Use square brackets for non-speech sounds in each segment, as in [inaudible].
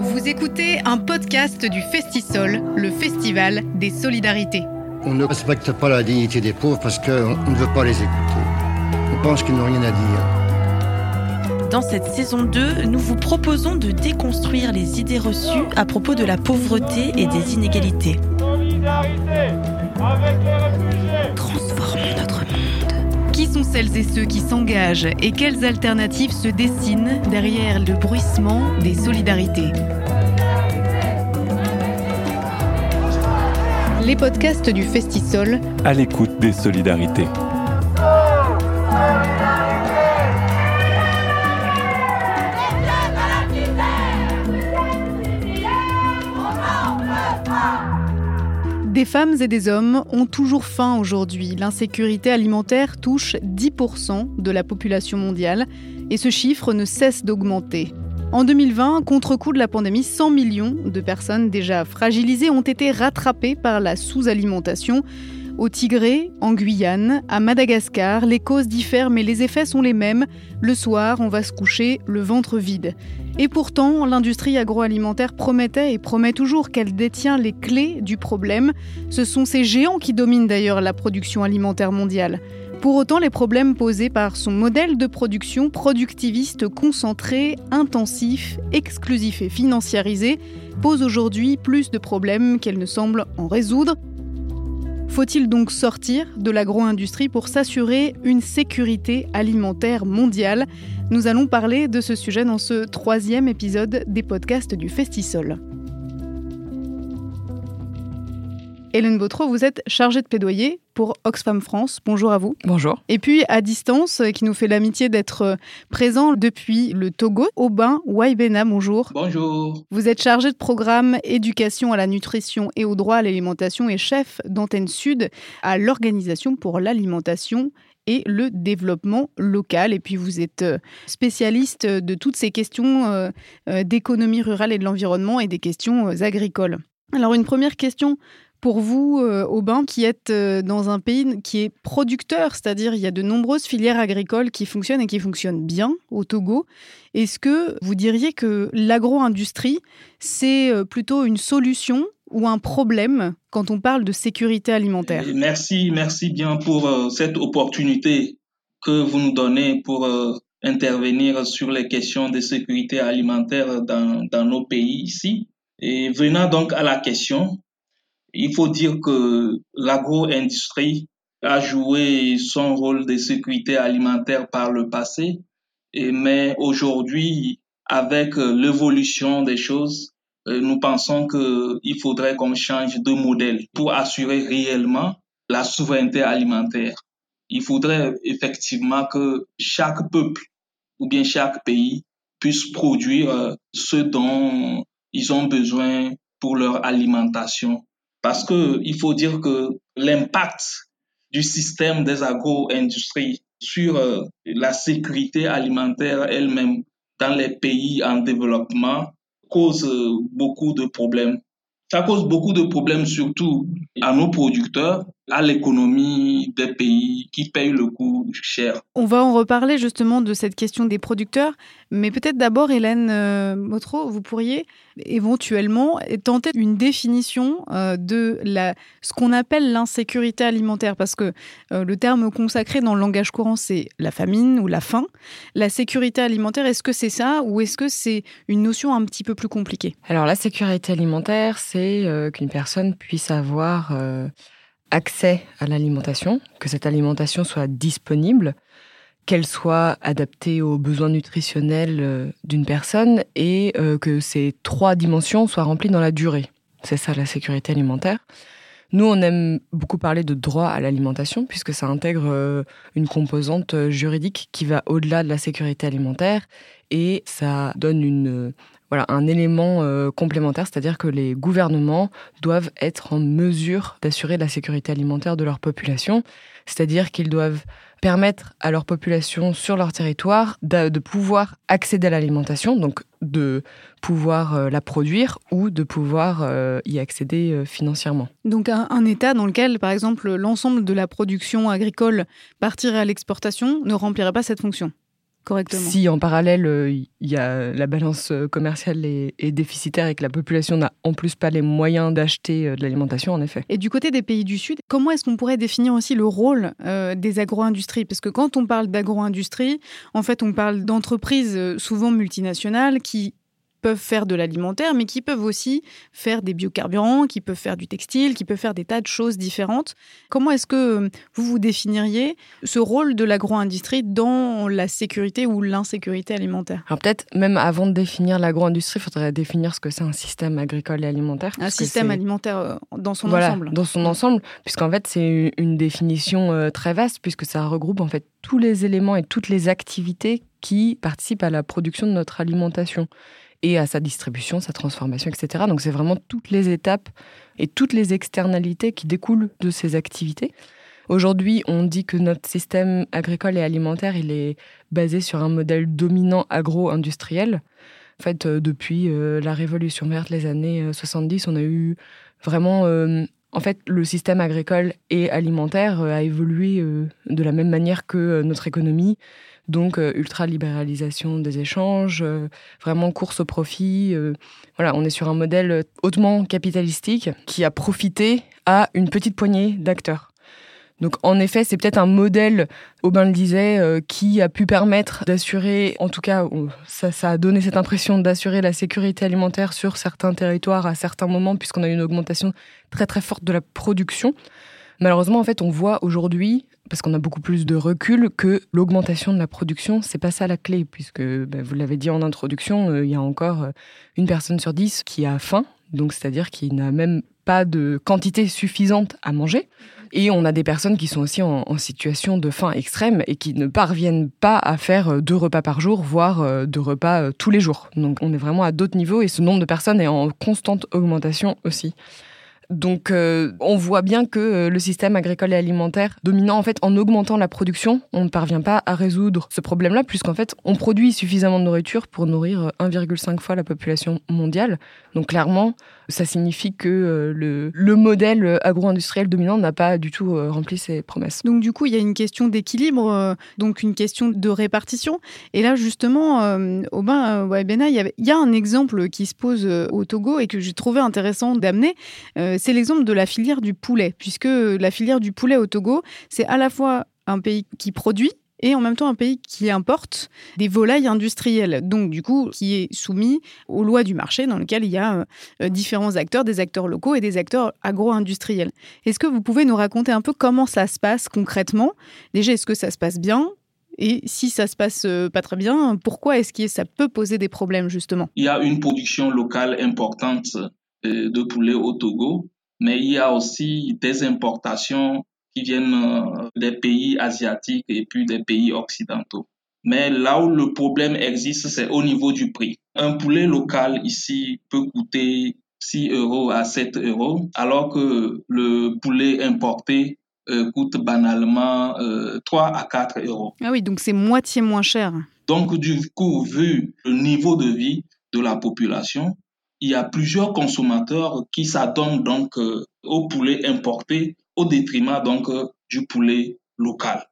Vous écoutez un podcast du Festisol, le festival des solidarités. On ne respecte pas la dignité des pauvres parce qu'on ne veut pas les écouter. On pense qu'ils n'ont rien à dire. Dans cette saison 2, nous vous proposons de déconstruire les idées reçues à propos de la pauvreté et des inégalités. Solidarité avec les sont celles et ceux qui s'engagent et quelles alternatives se dessinent derrière le bruissement des solidarités Les podcasts du Festisol, à l'écoute des solidarités. Des femmes et des hommes ont toujours faim aujourd'hui. L'insécurité alimentaire touche 10% de la population mondiale et ce chiffre ne cesse d'augmenter. En 2020, contre-coup de la pandémie, 100 millions de personnes déjà fragilisées ont été rattrapées par la sous-alimentation. Au Tigré, en Guyane, à Madagascar, les causes diffèrent mais les effets sont les mêmes. Le soir, on va se coucher le ventre vide. Et pourtant, l'industrie agroalimentaire promettait et promet toujours qu'elle détient les clés du problème. Ce sont ces géants qui dominent d'ailleurs la production alimentaire mondiale. Pour autant, les problèmes posés par son modèle de production productiviste concentré, intensif, exclusif et financiarisé posent aujourd'hui plus de problèmes qu'elle ne semble en résoudre. Faut-il donc sortir de l'agro-industrie pour s'assurer une sécurité alimentaire mondiale? Nous allons parler de ce sujet dans ce troisième épisode des podcasts du Festisol. Hélène Bautreau, vous êtes chargée de plaidoyer pour Oxfam France. Bonjour à vous. Bonjour. Et puis à distance, qui nous fait l'amitié d'être présent depuis le Togo, Aubin Waibena, bonjour. Bonjour. Vous êtes chargé de programme éducation à la nutrition et au droit à l'alimentation et chef d'antenne sud à l'Organisation pour l'alimentation et le développement local. Et puis vous êtes spécialiste de toutes ces questions d'économie rurale et de l'environnement et des questions agricoles. Alors une première question pour vous, euh, Aubin, qui êtes euh, dans un pays qui est producteur, c'est-à-dire il y a de nombreuses filières agricoles qui fonctionnent et qui fonctionnent bien au Togo, est-ce que vous diriez que l'agro-industrie, c'est euh, plutôt une solution ou un problème quand on parle de sécurité alimentaire? Merci, merci bien pour cette opportunité que vous nous donnez pour intervenir sur les questions de sécurité alimentaire dans, dans nos pays ici. Et venant donc à la question, il faut dire que l'agro-industrie a joué son rôle de sécurité alimentaire par le passé, mais aujourd'hui, avec l'évolution des choses, nous pensons qu'il faudrait qu'on change de modèle pour assurer réellement la souveraineté alimentaire. Il faudrait effectivement que chaque peuple ou bien chaque pays puisse produire ce dont ils ont besoin pour leur alimentation parce que il faut dire que l'impact du système des agro-industries sur euh, la sécurité alimentaire elle-même dans les pays en développement cause euh, beaucoup de problèmes. Ça cause beaucoup de problèmes surtout à nos producteurs, à l'économie des pays qui payent le coût cher. On va en reparler justement de cette question des producteurs, mais peut-être d'abord, Hélène euh, Motro, vous pourriez éventuellement tenter une définition euh, de la, ce qu'on appelle l'insécurité alimentaire, parce que euh, le terme consacré dans le langage courant, c'est la famine ou la faim. La sécurité alimentaire, est-ce que c'est ça ou est-ce que c'est une notion un petit peu plus compliquée? Alors la sécurité alimentaire, c'est qu'une personne puisse avoir accès à l'alimentation, que cette alimentation soit disponible, qu'elle soit adaptée aux besoins nutritionnels d'une personne et que ces trois dimensions soient remplies dans la durée. C'est ça la sécurité alimentaire. Nous, on aime beaucoup parler de droit à l'alimentation puisque ça intègre une composante juridique qui va au-delà de la sécurité alimentaire et ça donne une, voilà, un élément euh, complémentaire, c'est-à-dire que les gouvernements doivent être en mesure d'assurer la sécurité alimentaire de leur population, c'est-à-dire qu'ils doivent permettre à leur population sur leur territoire de, pouvoir accéder à l'alimentation, donc de pouvoir euh, la produire ou de pouvoir euh, y accéder financièrement. Donc un, un, État dans lequel, par exemple, l'ensemble de la production agricole partirait à l'exportation ne remplirait pas cette fonction? Correctement. Si en parallèle, euh, il y a la balance euh, commerciale est, est déficitaire et que la population n'a en plus pas les moyens d'acheter euh, de l'alimentation, en effet. Et du côté des pays du Sud, comment est-ce qu'on pourrait définir aussi le rôle euh, des agro-industries? Parce que quand on parle d'agro-industrie, en fait, on parle d'entreprises euh, souvent multinationales qui peuvent faire de l'alimentaire, mais qui peuvent aussi faire des biocarburants, qui peuvent faire du textile, qui peuvent faire des tas de choses différentes. Comment est-ce que euh, vous vous définiriez ce rôle de l'agro-industrie dans la sécurité ou l'insécurité alimentaire? Alors peut-être même avant de définir l'agro-industrie, il faudrait définir ce que c'est un système agricole et alimentaire. Un système alimentaire euh, dans son voilà, ensemble. Dans son ensemble, puisqu'en fait c'est une- une définition euh, très vaste, puisque ça regroupe en fait tous les éléments et toutes les activités qui participent à la production de notre alimentation et à sa distribution, sa transformation, etc. Donc c'est vraiment toutes les étapes et toutes les externalités qui découlent de ces activités. Aujourd'hui, on dit que notre système agricole et alimentaire, est basé sur un modèle dominant agro-industriel. En fait, euh, depuis euh, la Révolution verte, les années euh, 70, on a eu vraiment... euh, en fait, le système agricole et alimentaire euh, a évolué euh, de la même manière que euh, notre économie. Donc, euh, ultra-libéralisation des échanges, euh, vraiment course au profit. euh, voilà, on est sur un modèle hautement capitalistique qui a profité à une petite poignée d'acteurs. Donc en effet, c'est peut-être un modèle, Aubin le disait, qui a pu permettre d'assurer, en tout cas, ça, ça a donné cette impression d'assurer la sécurité alimentaire sur certains territoires à certains moments, puisqu'on a eu une augmentation très très forte de la production. Malheureusement, en fait, on voit aujourd'hui, parce qu'on a beaucoup plus de recul, que l'augmentation de la production, c'est pas ça la clé, puisque ben, vous l'avez dit en introduction, euh, il y a encore euh, une personne sur dix qui a faim, donc c'est-à-dire qui n'a même pas de quantité suffisante à manger. Et on a des personnes qui sont aussi en, en situation de faim extrême et qui ne parviennent pas à faire euh, deux repas par jour, voire deux repas tous les jours. Donc on est vraiment à d'autres niveaux et ce nombre de personnes est en constante augmentation aussi. Donc euh, on voit bien que euh, le système agricole et alimentaire dominant, en fait, en augmentant la production, on ne parvient pas à résoudre ce problème-là, puisqu'en fait, on produit suffisamment de nourriture pour nourrir euh, 1,5 fois la population mondiale. Donc clairement, ça signifie que euh, le, le modèle agro-industriel dominant n'a pas du tout euh, rempli ses promesses. Donc du coup, il y a une question d'équilibre, euh, donc une question de répartition. Et là, justement, Aubin Ouabena, il y, a un exemple qui se pose au Togo et que j'ai trouvé intéressant d'amener. C'est l'exemple de la filière du poulet, puisque la filière du poulet au Togo, c'est à la fois un pays qui produit et en même temps un pays qui importe des volailles industrielles, donc du coup qui est soumis aux lois du marché dans lequel il y a euh, différents acteurs, des acteurs locaux et des acteurs agro-industriels. Est-ce que vous pouvez nous raconter un peu comment ça se passe concrètement? Déjà, est-ce que ça se passe bien? Et si ça se passe euh, pas très bien, pourquoi est-ce que ça peut poser des problèmes justement? Il y a une production locale importante euh, de poulet au Togo, mais il y a aussi des importations qui viennent euh, des pays asiatiques et puis des pays occidentaux. Mais là où le problème existe, c'est au niveau du prix. Un poulet local ici peut coûter 6 euros à 7 euros, alors que le poulet importé euh, coûte banalement euh, 3 à 4 euros. Ah oui, donc c'est moitié moins cher. Donc, du coup, vu le niveau de vie de la population, il y a plusieurs consommateurs qui s'adonnent donc euh, au poulet importé au détriment donc euh, du poulet local.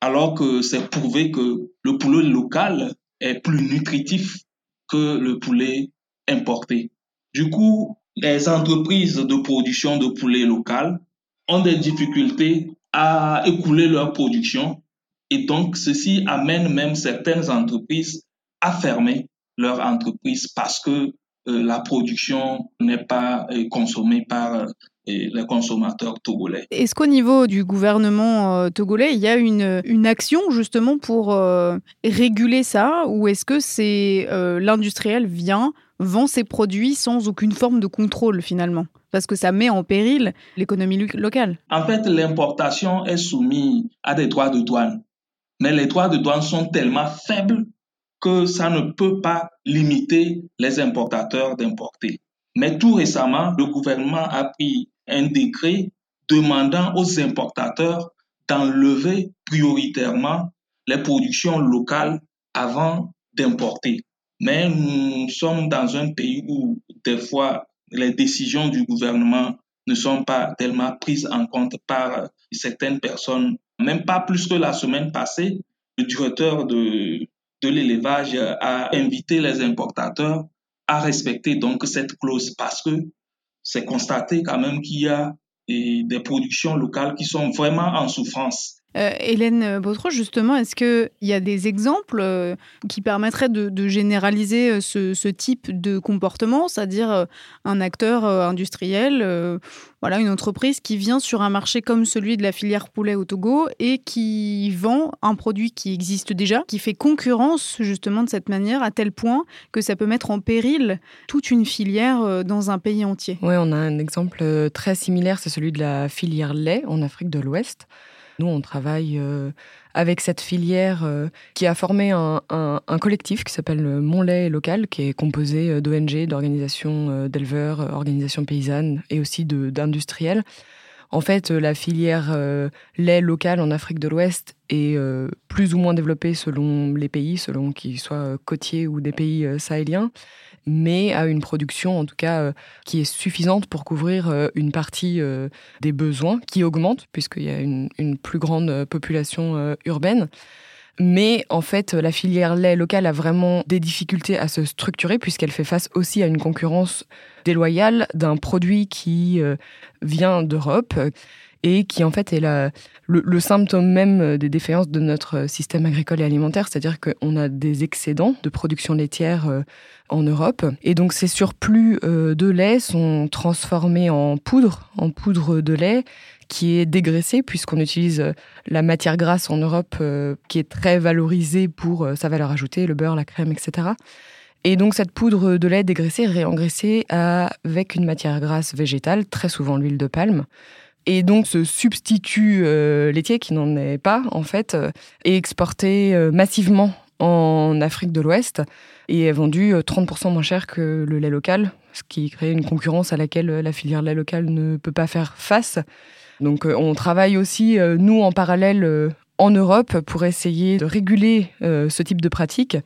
Alors que c'est prouvé que le poulet local est plus nutritif que le poulet importé. Du coup, les entreprises de production de poulet local ont des difficultés à écouler leur production et donc ceci amène même certaines entreprises à fermer leur entreprise parce que la production n'est pas euh, consommée par euh, les consommateurs togolais. Est-ce qu'au niveau du gouvernement euh, togolais, il y a une, une action justement pour euh, réguler ça? Ou est-ce que c'est euh, l'industriel vient, vend ses produits sans aucune forme de contrôle finalement? Parce que ça met en péril l'économie lo- locale. En fait, l'importation est soumise à des droits de douane. Mais les droits de douane sont tellement faibles que ça ne peut pas limiter les importateurs d'importer. Mais tout récemment, le gouvernement a pris un décret demandant aux importateurs d'enlever prioritairement les productions locales avant d'importer. Mais nous sommes dans un pays où des fois les décisions du gouvernement ne sont pas tellement prises en compte par certaines personnes. Même pas plus que la semaine passée, le directeur de, l'élevage a invité les importateurs à respecter donc cette clause parce que c'est constaté quand même qu'il y a des productions locales qui sont vraiment en souffrance. Euh, Hélène Bautreau, justement, est-ce qu'il y a des exemples euh, qui permettraient de, généraliser euh, ce, type de comportement, c'est-à-dire un acteur industriel, voilà, une entreprise qui vient sur un marché comme celui de la filière poulet au Togo et qui vend un produit qui existe déjà, qui fait concurrence justement de cette manière à tel point que ça peut mettre en péril toute une filière dans un pays entier? Oui, on a un exemple très similaire, c'est celui de la filière lait en Afrique de l'Ouest. Nous, on travaille euh, avec cette filière euh, qui a formé un, collectif qui s'appelle Mon lait local, qui est composé euh, d'ONG, d'organisations d'éleveurs, organisations paysannes et aussi d'industriels. En fait, la filière lait local en Afrique de l'Ouest est plus ou moins développée selon les pays, selon qu'ils soient côtiers ou des pays sahéliens mais à une production en tout cas euh, qui est suffisante pour couvrir euh, une partie euh, des besoins qui augmentent puisqu'il y a une, plus grande population urbaine. Mais en fait, la filière lait locale a vraiment des difficultés à se structurer puisqu'elle fait face aussi à une concurrence déloyale d'un produit qui vient d'Europe et qui en fait est la, le, symptôme même des défaillances de notre système agricole et alimentaire, c'est-à-dire qu'on a des excédents de production laitière euh, en Europe, et donc ces surplus euh, de lait sont transformés en poudre, en poudre de lait qui est dégraissée puisqu'on utilise la matière grasse en Europe euh, qui est très valorisée pour sa valeur ajoutée, le beurre, la crème, etc. Et donc cette poudre de lait dégraissée est réengraissée avec une matière grasse végétale, très souvent l'huile de palme. Et donc ce substitut euh, laitier, qui n'en est pas en fait, euh, est exporté euh, massivement en Afrique de l'Ouest et est vendu 30% moins cher que le lait local, ce qui crée une concurrence à laquelle la filière lait local ne peut pas faire face. Donc on travaille aussi, nous, en parallèle en Europe pour essayer de réguler ce type de pratique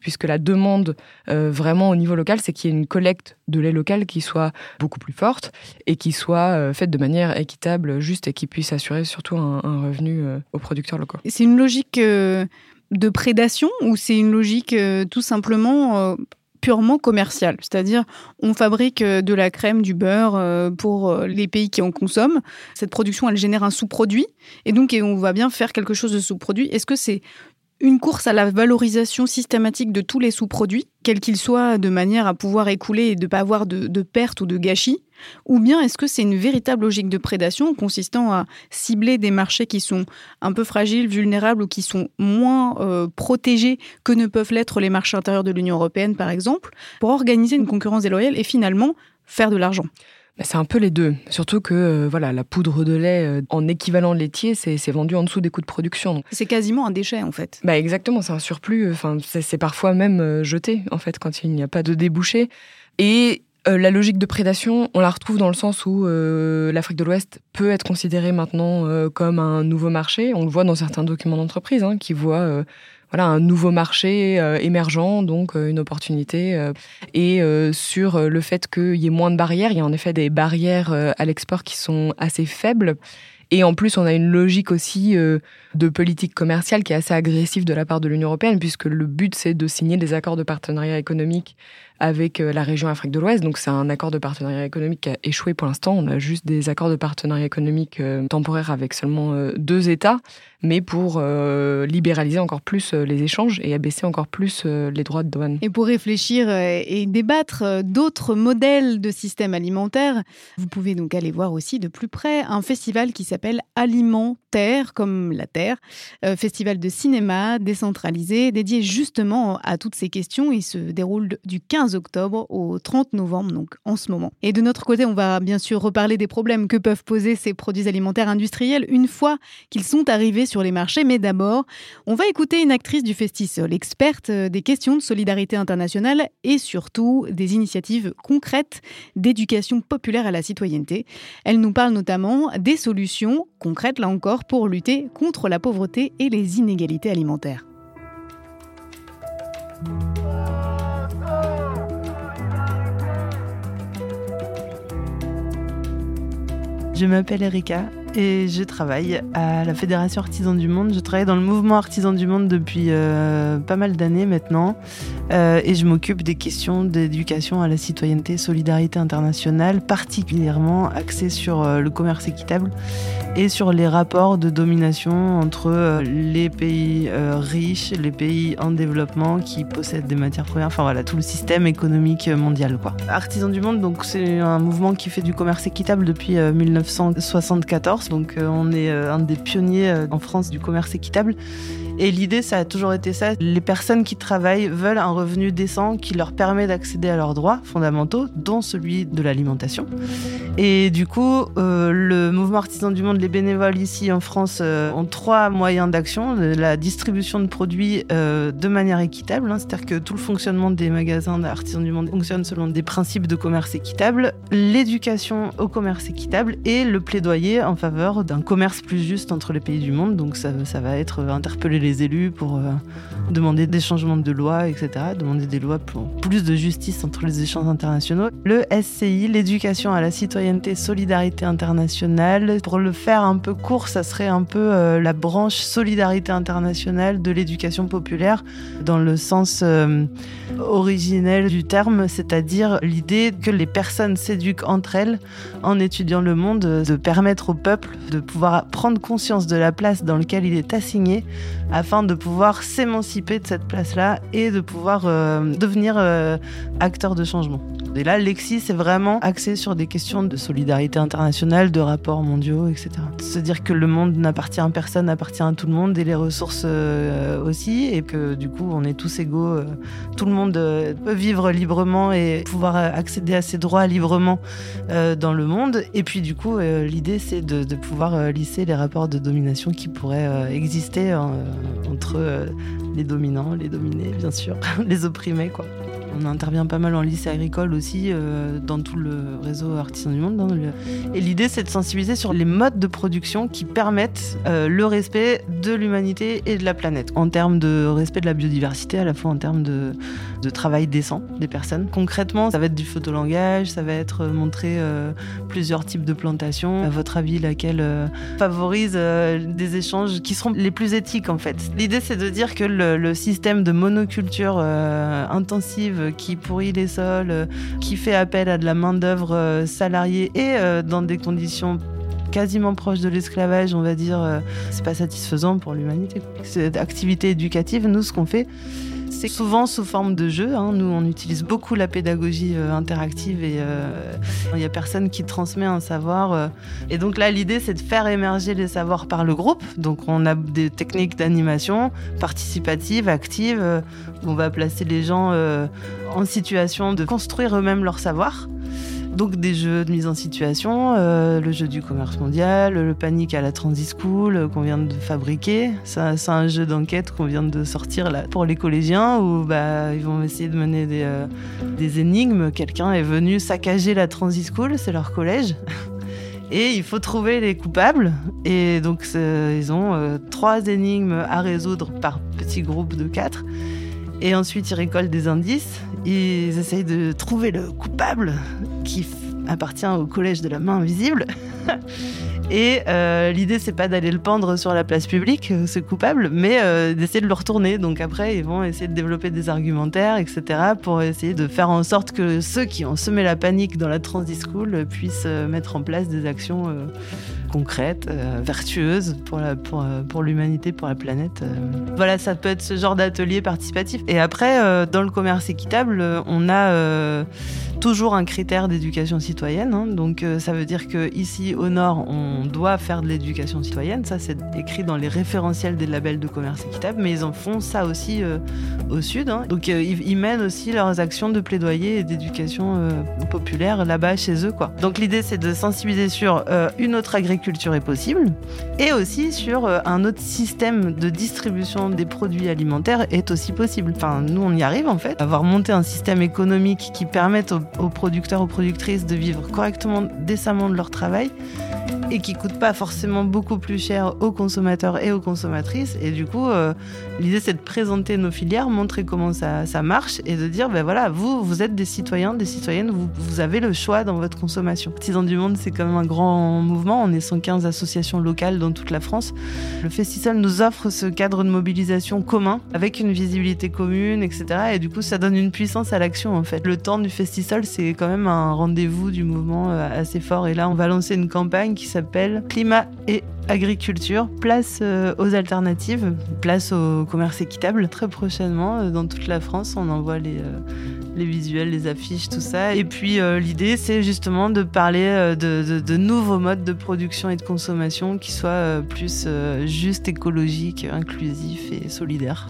puisque la demande euh, vraiment au niveau local, c'est qu'il y ait une collecte de lait local qui soit beaucoup plus forte et qui soit euh, faite de manière équitable, juste et qui puisse assurer surtout un, revenu euh, aux producteurs locaux. C'est une logique de prédation ou c'est une logique tout simplement purement commerciale? C'est-à-dire, on fabrique de la crème, du beurre pour les pays qui en consomment. Cette production, elle génère un sous-produit. Et donc, on va bien faire quelque chose de sous-produit. Est-ce que c'est une course à la valorisation systématique de tous les sous-produits, quels qu'ils soient, de manière à pouvoir écouler et de ne pas avoir de, pertes ou de gâchis Ou bien est-ce que c'est une véritable logique de prédation consistant à cibler des marchés qui sont un peu fragiles, vulnérables ou qui sont moins euh, protégés que ne peuvent l'être les marchés intérieurs de l'Union européenne, par exemple, pour organiser une concurrence déloyale et finalement faire de l'argent? C'est un peu les deux. Surtout que euh, voilà, la poudre de lait euh, en équivalent laitier, c'est vendu en dessous des coûts de production. C'est quasiment un déchet en fait. Bah exactement, c'est un surplus. Enfin, c'est parfois même euh, jeté en fait quand il n'y a pas de débouché. Et la logique de prédation, on la retrouve dans le sens où l'Afrique de l'Ouest peut être considérée maintenant comme un nouveau marché. On le voit dans certains documents d'entreprise hein, qui voient voilà un nouveau marché euh, émergent, donc euh, une opportunité. Euh, et sur le fait qu'il y ait moins de barrières, il y a en effet des barrières à l'export qui sont assez faibles. Et en plus, on a une logique aussi de politique commerciale qui est assez agressive de la part de l'Union européenne, puisque le but, c'est de signer des accords de partenariat économique avec la région Afrique de l'Ouest. Donc, c'est un accord de partenariat économique qui a échoué pour l'instant. On a juste des accords de partenariat économique temporaires avec seulement deux États mais pour euh, libéraliser encore plus euh, les échanges et abaisser encore plus euh, les droits de douane. Et pour réfléchir et débattre d'autres modèles de système alimentaire, vous pouvez donc aller voir aussi de plus près un festival qui s'appelle Alimentaire, comme la Terre, festival de cinéma décentralisé dédié justement à toutes ces questions. Il se déroule du 15 octobre au 30 novembre, donc en ce moment. Et de notre côté, on va bien sûr reparler des problèmes que peuvent poser ces produits alimentaires industriels une fois qu'ils sont arrivés sur les marchés. Mais d'abord, on va écouter une actrice du Festisol, experte euh, des questions de solidarité internationale et surtout des initiatives concrètes d'éducation populaire à la citoyenneté. Elle nous parle notamment des solutions concrètes, là encore, pour lutter contre la pauvreté et les inégalités alimentaires. Je m'appelle Erika et je travaille à la Fédération Artisan du Monde. Je travaille dans le mouvement Artisan du Monde depuis euh, pas mal d'années maintenant euh, et je m'occupe des questions d'éducation à la citoyenneté, solidarité internationale, particulièrement axée sur euh, le commerce équitable et sur les rapports de domination entre les pays riches, les pays en développement qui possèdent des matières premières, enfin voilà, tout le système économique mondial quoi. Artisan du Monde, donc c'est un mouvement qui fait du commerce équitable depuis 1974 donc euh, on est euh, un des pionniers euh, en France du commerce équitable. Et l'idée, ça a toujours été ça. Les personnes qui travaillent veulent un revenu décent qui leur permet d'accéder à leurs droits fondamentaux, dont celui de l'alimentation. Et du coup, euh, le mouvement artisan du monde, les bénévoles ici en France euh, ont trois moyens d'action. La distribution de produits euh, de manière équitable, hein, c'est-à-dire que tout le fonctionnement des magasins d'artisans du monde fonctionne selon des principes de commerce équitable, l'éducation au commerce équitable et le plaidoyer en faveur d'un commerce plus juste entre les pays du monde. Donc ça, ça va être interpeller les élus pour euh, demander des changements de loi, etc. Demander des lois pour plus de justice entre les échanges internationaux. Le SCI, l'éducation à la citoyenneté, solidarité internationale. Pour le faire un peu court, ça serait un peu euh, la branche solidarité internationale de l'éducation populaire dans le sens euh, originel du terme, c'est-à-dire l'idée que les personnes s'éduquent entre elles en étudiant le monde, de permettre au peuple de pouvoir prendre conscience de la place dans laquelle il est assigné afin de pouvoir s'émanciper de cette place-là et de pouvoir euh, devenir euh, acteur de changement. Et là, Lexi, c'est vraiment axé sur des questions de solidarité internationale, de rapports mondiaux, etc. Se dire que le monde n'appartient à personne, appartient à tout le monde et les ressources euh, aussi, et que du coup, on est tous égaux. tout le monde peut vivre librement et pouvoir accéder à ses droits librement dans le monde. Et puis, du coup, l'idée, c'est de, de, pouvoir lisser les rapports de domination qui pourraient exister entre euh, les dominants, les dominés, bien sûr, [laughs] les opprimés, quoi. On intervient pas mal en lycée agricole aussi, euh, dans tout le réseau artisan du monde. Hein, et l'idée, c'est de sensibiliser sur les modes de production qui permettent euh, le respect de l'humanité et de la planète, en termes de respect de la biodiversité, à la fois en termes de, travail décent des personnes. Concrètement, ça va être du photolangage, ça va être montrer plusieurs types de plantations. À votre avis, laquelle favorise des échanges qui seront les plus éthiques en fait? L'idée, c'est de dire que le, système de monoculture euh, qui pourrit les sols, euh, qui fait appel à de la main-d'œuvre euh, salariée et dans des conditions quasiment proches de l'esclavage, on va dire, c'est pas satisfaisant pour l'humanité. Cette activité éducative, nous, ce qu'on fait, c'est souvent sous forme de jeu. Hein. Nous, on utilise beaucoup la pédagogie euh, interactive et euh, il n'y a personne qui transmet un savoir. Euh. Et donc là, l'idée, c'est de faire émerger les savoirs par le groupe. Donc on a des techniques d'animation participative, active, où on va placer les gens en situation de construire eux-mêmes leur savoir. Donc des jeux de mise en situation, euh, le jeu du commerce mondial, le panique à la Transit School euh, qu'on vient de fabriquer. C'est un jeu d'enquête qu'on vient de sortir pour les collégiens où bah, ils vont essayer de mener des, euh, énigmes. Quelqu'un est venu saccager la Transit School, c'est leur collège. [laughs] Et il faut trouver les coupables. Et donc, ils ont trois énigmes à résoudre par petit groupe de quatre. Et ensuite, ils récoltent des indices. Ils essayent de trouver le coupable qui appartient au collège de la main invisible. [laughs] Et euh, l'idée, c'est pas d'aller le pendre sur la place publique, euh, ce coupable, mais euh, d'essayer de le retourner. Donc après, ils vont essayer de développer des argumentaires, etc., pour essayer de faire en sorte que ceux qui ont semé la panique dans la Transit School puissent mettre en place des actions concrètes, vertueuses pour, la, pour, pour l'humanité, pour la planète. Voilà, ça peut être ce genre d'atelier participatif. Et après, dans le commerce équitable, on a toujours un critère d'éducation citoyenne. Hein. donc ça veut dire que ici au nord, on doit faire de l'éducation citoyenne. Ça, c'est écrit dans les référentiels des labels de commerce équitable, mais ils en font ça aussi euh, au sud. Hein. Donc, euh, ils, mènent aussi leurs actions de plaidoyer et d'éducation euh, populaire là-bas chez eux. Donc, l'idée, c'est de sensibiliser sur une autre agriculture est possible et aussi sur un autre système de distribution des produits alimentaires est aussi possible. Enfin, nous, on y arrive en fait. Avoir monté un système économique qui permette aux, aux producteurs, aux productrices de vivre correctement, décemment de leur travail et qui coûte pas forcément beaucoup plus cher aux consommateurs et aux consommatrices. Et du coup, euh, l'idée c'est de présenter nos filières, montrer comment ça, marche et de dire, ben voilà, vous, vous êtes des citoyens, des citoyennes, vous, vous avez le choix dans votre consommation. Artisans du Monde, c'est quand même un grand mouvement. On est 115 associations locales dans toute la France. Le festival nous offre ce cadre de mobilisation commun avec une visibilité commune, etc. Et du coup, ça donne une puissance à l'action en fait. Le temps du festival, c'est quand même un rendez-vous du mouvement euh, assez fort. Et là, on va lancer une campagne qui s'appelle Climat et agriculture, place euh, aux alternatives, place au commerce équitable. Très prochainement, euh, dans toute la France, on envoie les, euh, les visuels, les affiches, tout ça. Et puis l'idée, c'est justement de parler de, de, nouveaux modes de production et de consommation qui soient plus justes, écologiques, inclusifs et solidaires.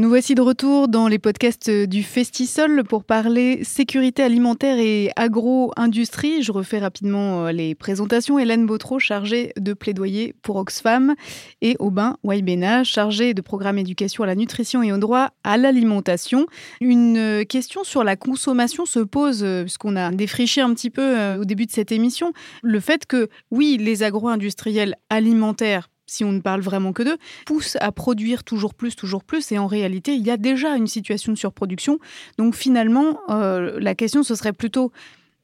Nous voici de retour dans les podcasts du Festisol pour parler sécurité alimentaire et agro-industrie. Je refais rapidement euh, les présentations. Hélène Bautreau, chargée de plaidoyer pour Oxfam, et Aubin Waibena, chargé de programme éducation à la nutrition et au droit à l'alimentation. Une euh, question sur la consommation se pose, euh, puisqu'on a défriché un petit peu au début de cette émission, le fait que, oui, les agro-industriels alimentaires si on ne parle vraiment que d'eux, poussent à produire toujours plus, toujours plus. Et en réalité, il y a déjà une situation de surproduction. Donc finalement, euh, la question, ce serait plutôt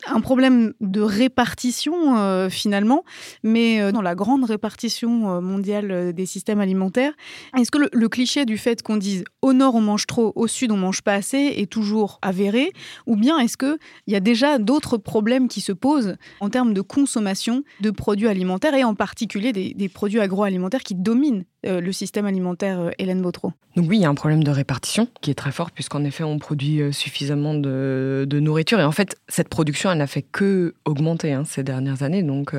un problème de répartition euh, finalement, mais euh, dans la grande répartition euh, mondiale des systèmes alimentaires, est-ce que le, cliché du fait qu'on dise au nord on mange trop, au sud on mange pas assez est toujours avéré, ou bien est-ce qu'il y a déjà d'autres problèmes qui se posent en termes de consommation de produits alimentaires et en particulier des, des produits agroalimentaires qui dominent euh, le système alimentaire euh, Hélène Bautreau Donc oui, il y a un problème de répartition qui est très fort puisqu'en effet on produit euh, suffisamment de, nourriture. Et en fait cette production elle n'a fait que augmenter hein, ces dernières années. Donc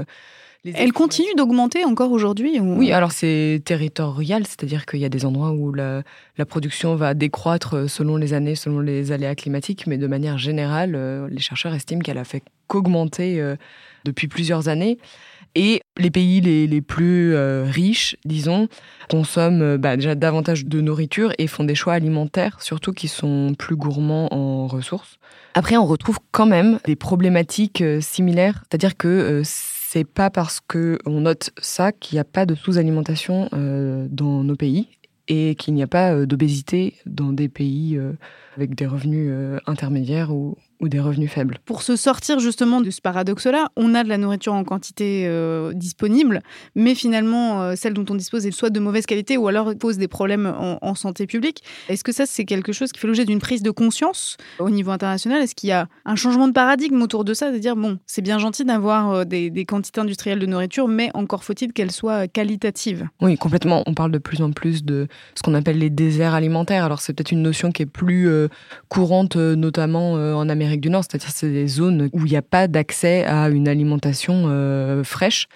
elle continue d'augmenter encore aujourd'hui Oui, alors c'est territorial, c'est-à-dire qu'il y a des endroits où la, production va décroître selon les années, selon les aléas climatiques, mais de manière générale, les chercheurs estiment qu'elle a fait qu'augmenter depuis plusieurs années. Et les pays les, plus euh, riches, disons, consomment euh, bah, déjà davantage de nourriture et font des choix alimentaires, surtout qui sont plus gourmands en ressources. Après, on retrouve quand même des problématiques euh, similaires, c'est-à-dire que c'est pas parce que on note ça qu'il n'y a pas de sous-alimentation dans nos pays et qu'il n'y a pas d'obésité dans des pays avec des revenus intermédiaires ou, ou des revenus faibles. Pour se sortir justement de ce paradoxe-là, on a de la nourriture en quantité euh, disponible, mais finalement, euh, celle dont on dispose est soit de mauvaise qualité ou alors pose des problèmes en, santé publique. Est-ce que ça, c'est quelque chose qui fait l'objet d'une prise de conscience au niveau international? Est-ce qu'il y a un changement de paradigme autour de ça, de dire, bon, c'est bien gentil d'avoir euh, des, des, quantités industrielles de nourriture, mais encore faut-il qu'elles soient qualitatives Oui, complètement. On parle de plus en plus de ce qu'on appelle les déserts alimentaires. Alors c'est peut-être une notion qui est plus courante, notamment en Amérique du Nord, c'est-à-dire c'est des zones où il n'y a pas d'accès à une alimentation euh, fraîche.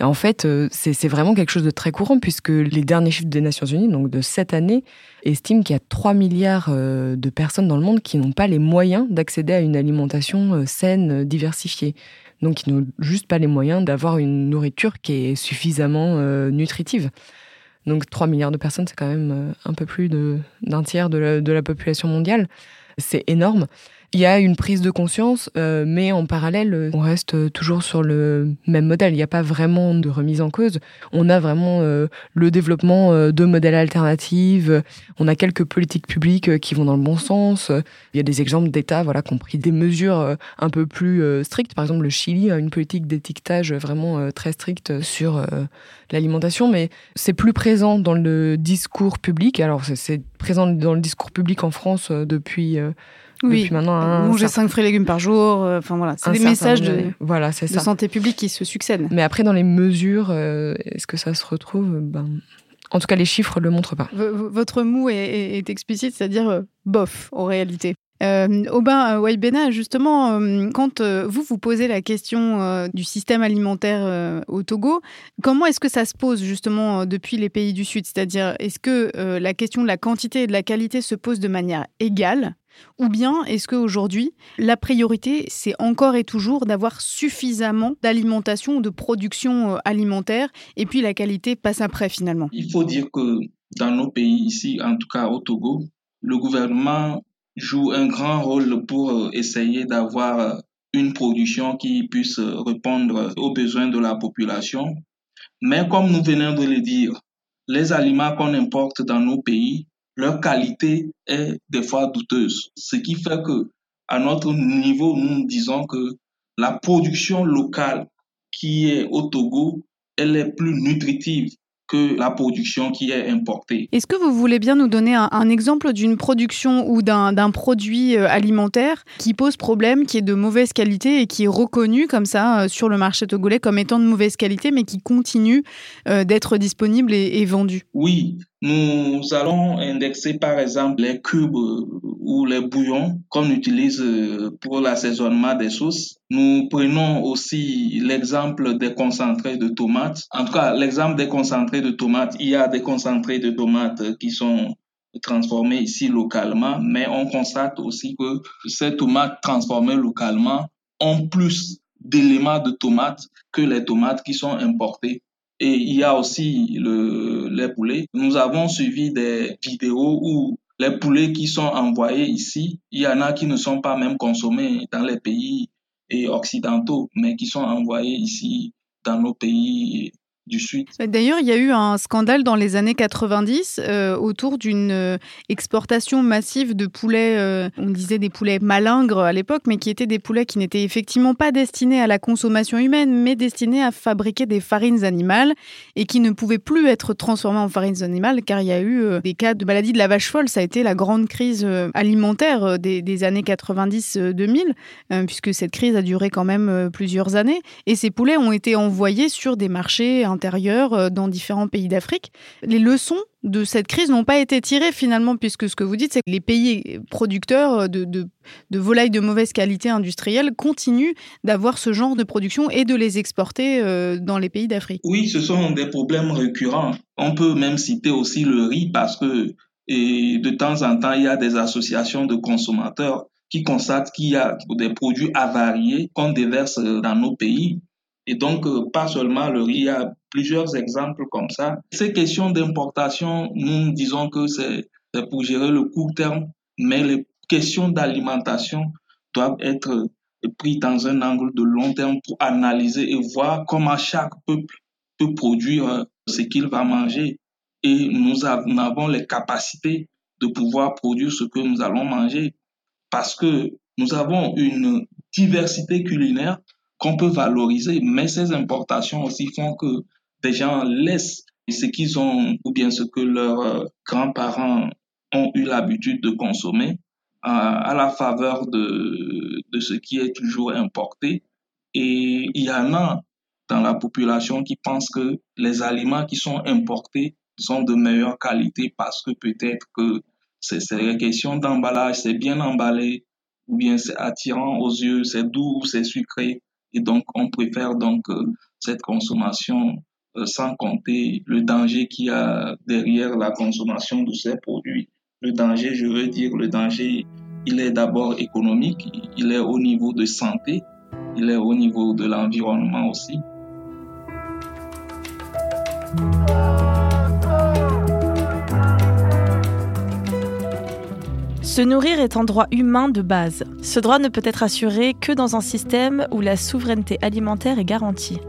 Et en fait, euh, c'est vraiment quelque chose de très courant puisque les derniers chiffres des Nations Unies, donc de cette année, estiment qu'il y a 3 milliards euh, de personnes dans le monde qui n'ont pas les moyens d'accéder à une alimentation saine, diversifiée. Donc qui n'ont juste pas les moyens d'avoir une nourriture qui est suffisamment nutritive. Donc 3 milliards de personnes, c'est quand même un peu plus d'un tiers de de la population mondiale. C'est énorme. Il y a une prise de conscience, euh, mais en parallèle, euh, on reste toujours sur le même modèle. Il n'y a pas vraiment de remise en cause. On a vraiment euh, le développement de modèles alternatifs. On a quelques politiques publiques qui vont dans le bon sens. Il y a des exemples d'États voilà, qui ont pris des mesures un peu plus strictes. Par exemple, le Chili a une politique d'étiquetage vraiment très stricte sur l'alimentation, mais c'est plus présent dans le discours public. Alors, c'est présent dans le discours public en France depuis oui. maintenant manger 5 fruits et légumes par jour. Euh, enfin voilà, c'est des messages de, voilà, de santé publique qui se succèdent. Mais après, dans les mesures, euh, est-ce que ça se retrouve ben... En tout cas, les chiffres le montrent pas. votre mot est, explicite, c'est-à-dire euh, bof en réalité. Euh, Aubin Waibena, justement, quand vous vous posez la question du système alimentaire au Togo, comment est-ce que ça se pose justement depuis les pays du Sud? C'est-à-dire, est-ce que la question de la quantité et de la qualité se pose de manière égale? Ou bien est-ce qu'aujourd'hui, la priorité, c'est encore et toujours d'avoir suffisamment d'alimentation de production euh, alimentaire et puis la qualité passe après finalement? Il faut dire que dans nos pays ici, en tout cas au Togo, le gouvernement joue un grand rôle pour euh, essayer d'avoir euh, une production qui puisse répondre aux besoins de la population. Mais comme nous venons de le dire, les aliments qu'on importe dans nos pays, leur qualité est des fois douteuse. Ce qui fait que, à notre niveau, nous disons que la production locale qui est au Togo, elle est plus nutritive que la production qui est importée. Est-ce que vous voulez bien nous donner un, exemple d'une production ou d'un produit euh, alimentaire qui pose problème, qui est de mauvaise qualité et qui est reconnu comme ça euh, sur le marché togolais comme étant de mauvaise qualité, mais qui continue euh, d'être disponible et, et vendu? Oui, nous allons indexer par exemple les cubes ou les bouillons qu'on utilise pour l'assaisonnement des sauces. Nous prenons aussi l'exemple des concentrés de tomates. En tout cas, l'exemple des concentrés de tomates, il y a des concentrés de tomates qui sont transformés ici localement, mais on constate aussi que ces tomates transformées localement ont plus d'éléments de tomates que les tomates qui sont importées. Et il y a aussi le, les poulets. Nous avons suivi des vidéos où les poulets qui sont envoyés ici, il y en a qui ne sont pas même consommés dans les pays occidentaux, mais qui sont envoyés ici dans nos pays D'ailleurs, il y a eu un scandale dans les années 90 euh, autour d'une euh, exportation massive de poulets, euh, on disait des poulets malingres à l'époque, mais qui étaient des poulets qui n'étaient effectivement pas destinés à la consommation humaine, mais destinés à fabriquer des farines animales et qui ne pouvaient plus être transformés en farines animales car il y a eu des cas de maladie de la vache folle. Ça a été la grande crise alimentaire des, des années 90-2000, puisque cette crise a duré quand même plusieurs années. Et ces poulets ont été envoyés sur des marchés euh, dans différents pays d'Afrique. Les leçons de cette crise n'ont pas été tirées finalement, puisque ce que vous dites, c'est que les pays producteurs de, de, volailles de mauvaise qualité industrielle continuent d'avoir ce genre de production et de les exporter euh, dans les pays d'Afrique. Oui, ce sont des problèmes récurrents. On peut même citer aussi le riz parce que de temps en temps, il y a des associations de consommateurs qui constatent qu'il y a des produits avariés qu'on déverse dans nos pays. Et donc, euh, pas seulement le riz, il y a plusieurs exemples comme ça. Ces questions d'importation, nous disons que c'est pour gérer le court terme, mais les questions d'alimentation doivent être prises dans un angle de long terme pour analyser et voir comment chaque peuple peut produire ce qu'il va manger. Et nous avons les capacités de pouvoir produire ce que nous allons manger parce que nous avons une diversité culinaire qu'on peut valoriser, mais ces importations aussi font que des gens laissent ce qu'ils ont ou bien ce que leurs euh, grands-parents ont eu l'habitude de consommer à, la faveur de, de ce qui est toujours importé. Et il y en a dans la population qui pensent que les aliments qui sont importés sont de meilleure qualité parce que peut-être que c'est une question d'emballage, c'est bien emballé, ou bien c'est attirant aux yeux, c'est doux, c'est sucré. Et donc, on préfère donc euh, cette consommation euh, sans compter le danger qu'il y a derrière la consommation de ces produits. Le danger, je veux dire, le danger, il est d'abord économique, il est au niveau de santé, il est au niveau de l'environnement aussi. Se nourrir est un droit humain de base. Ce droit ne peut être assuré que dans un système où la souveraineté alimentaire est garantie.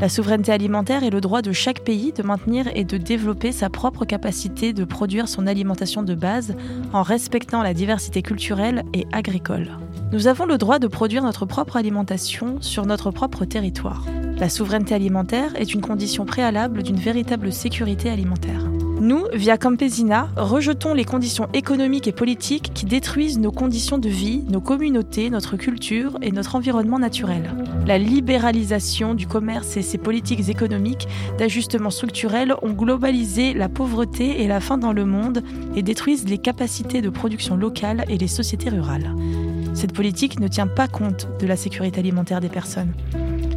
La souveraineté alimentaire est le droit de chaque pays de maintenir et de développer sa propre capacité de produire son alimentation de base en respectant la diversité culturelle et agricole. Nous avons le droit de produire notre propre alimentation sur notre propre territoire. La souveraineté alimentaire est une condition préalable d'une véritable sécurité alimentaire. Nous, via Campesina, rejetons les conditions économiques et politiques qui détruisent nos conditions de vie, nos communautés, notre culture et notre environnement naturel. La libéralisation du commerce et ses politiques économiques d'ajustement structurel ont globalisé la pauvreté et la faim dans le monde et détruisent les capacités de production locale et les sociétés rurales. Cette politique ne tient pas compte de la sécurité alimentaire des personnes.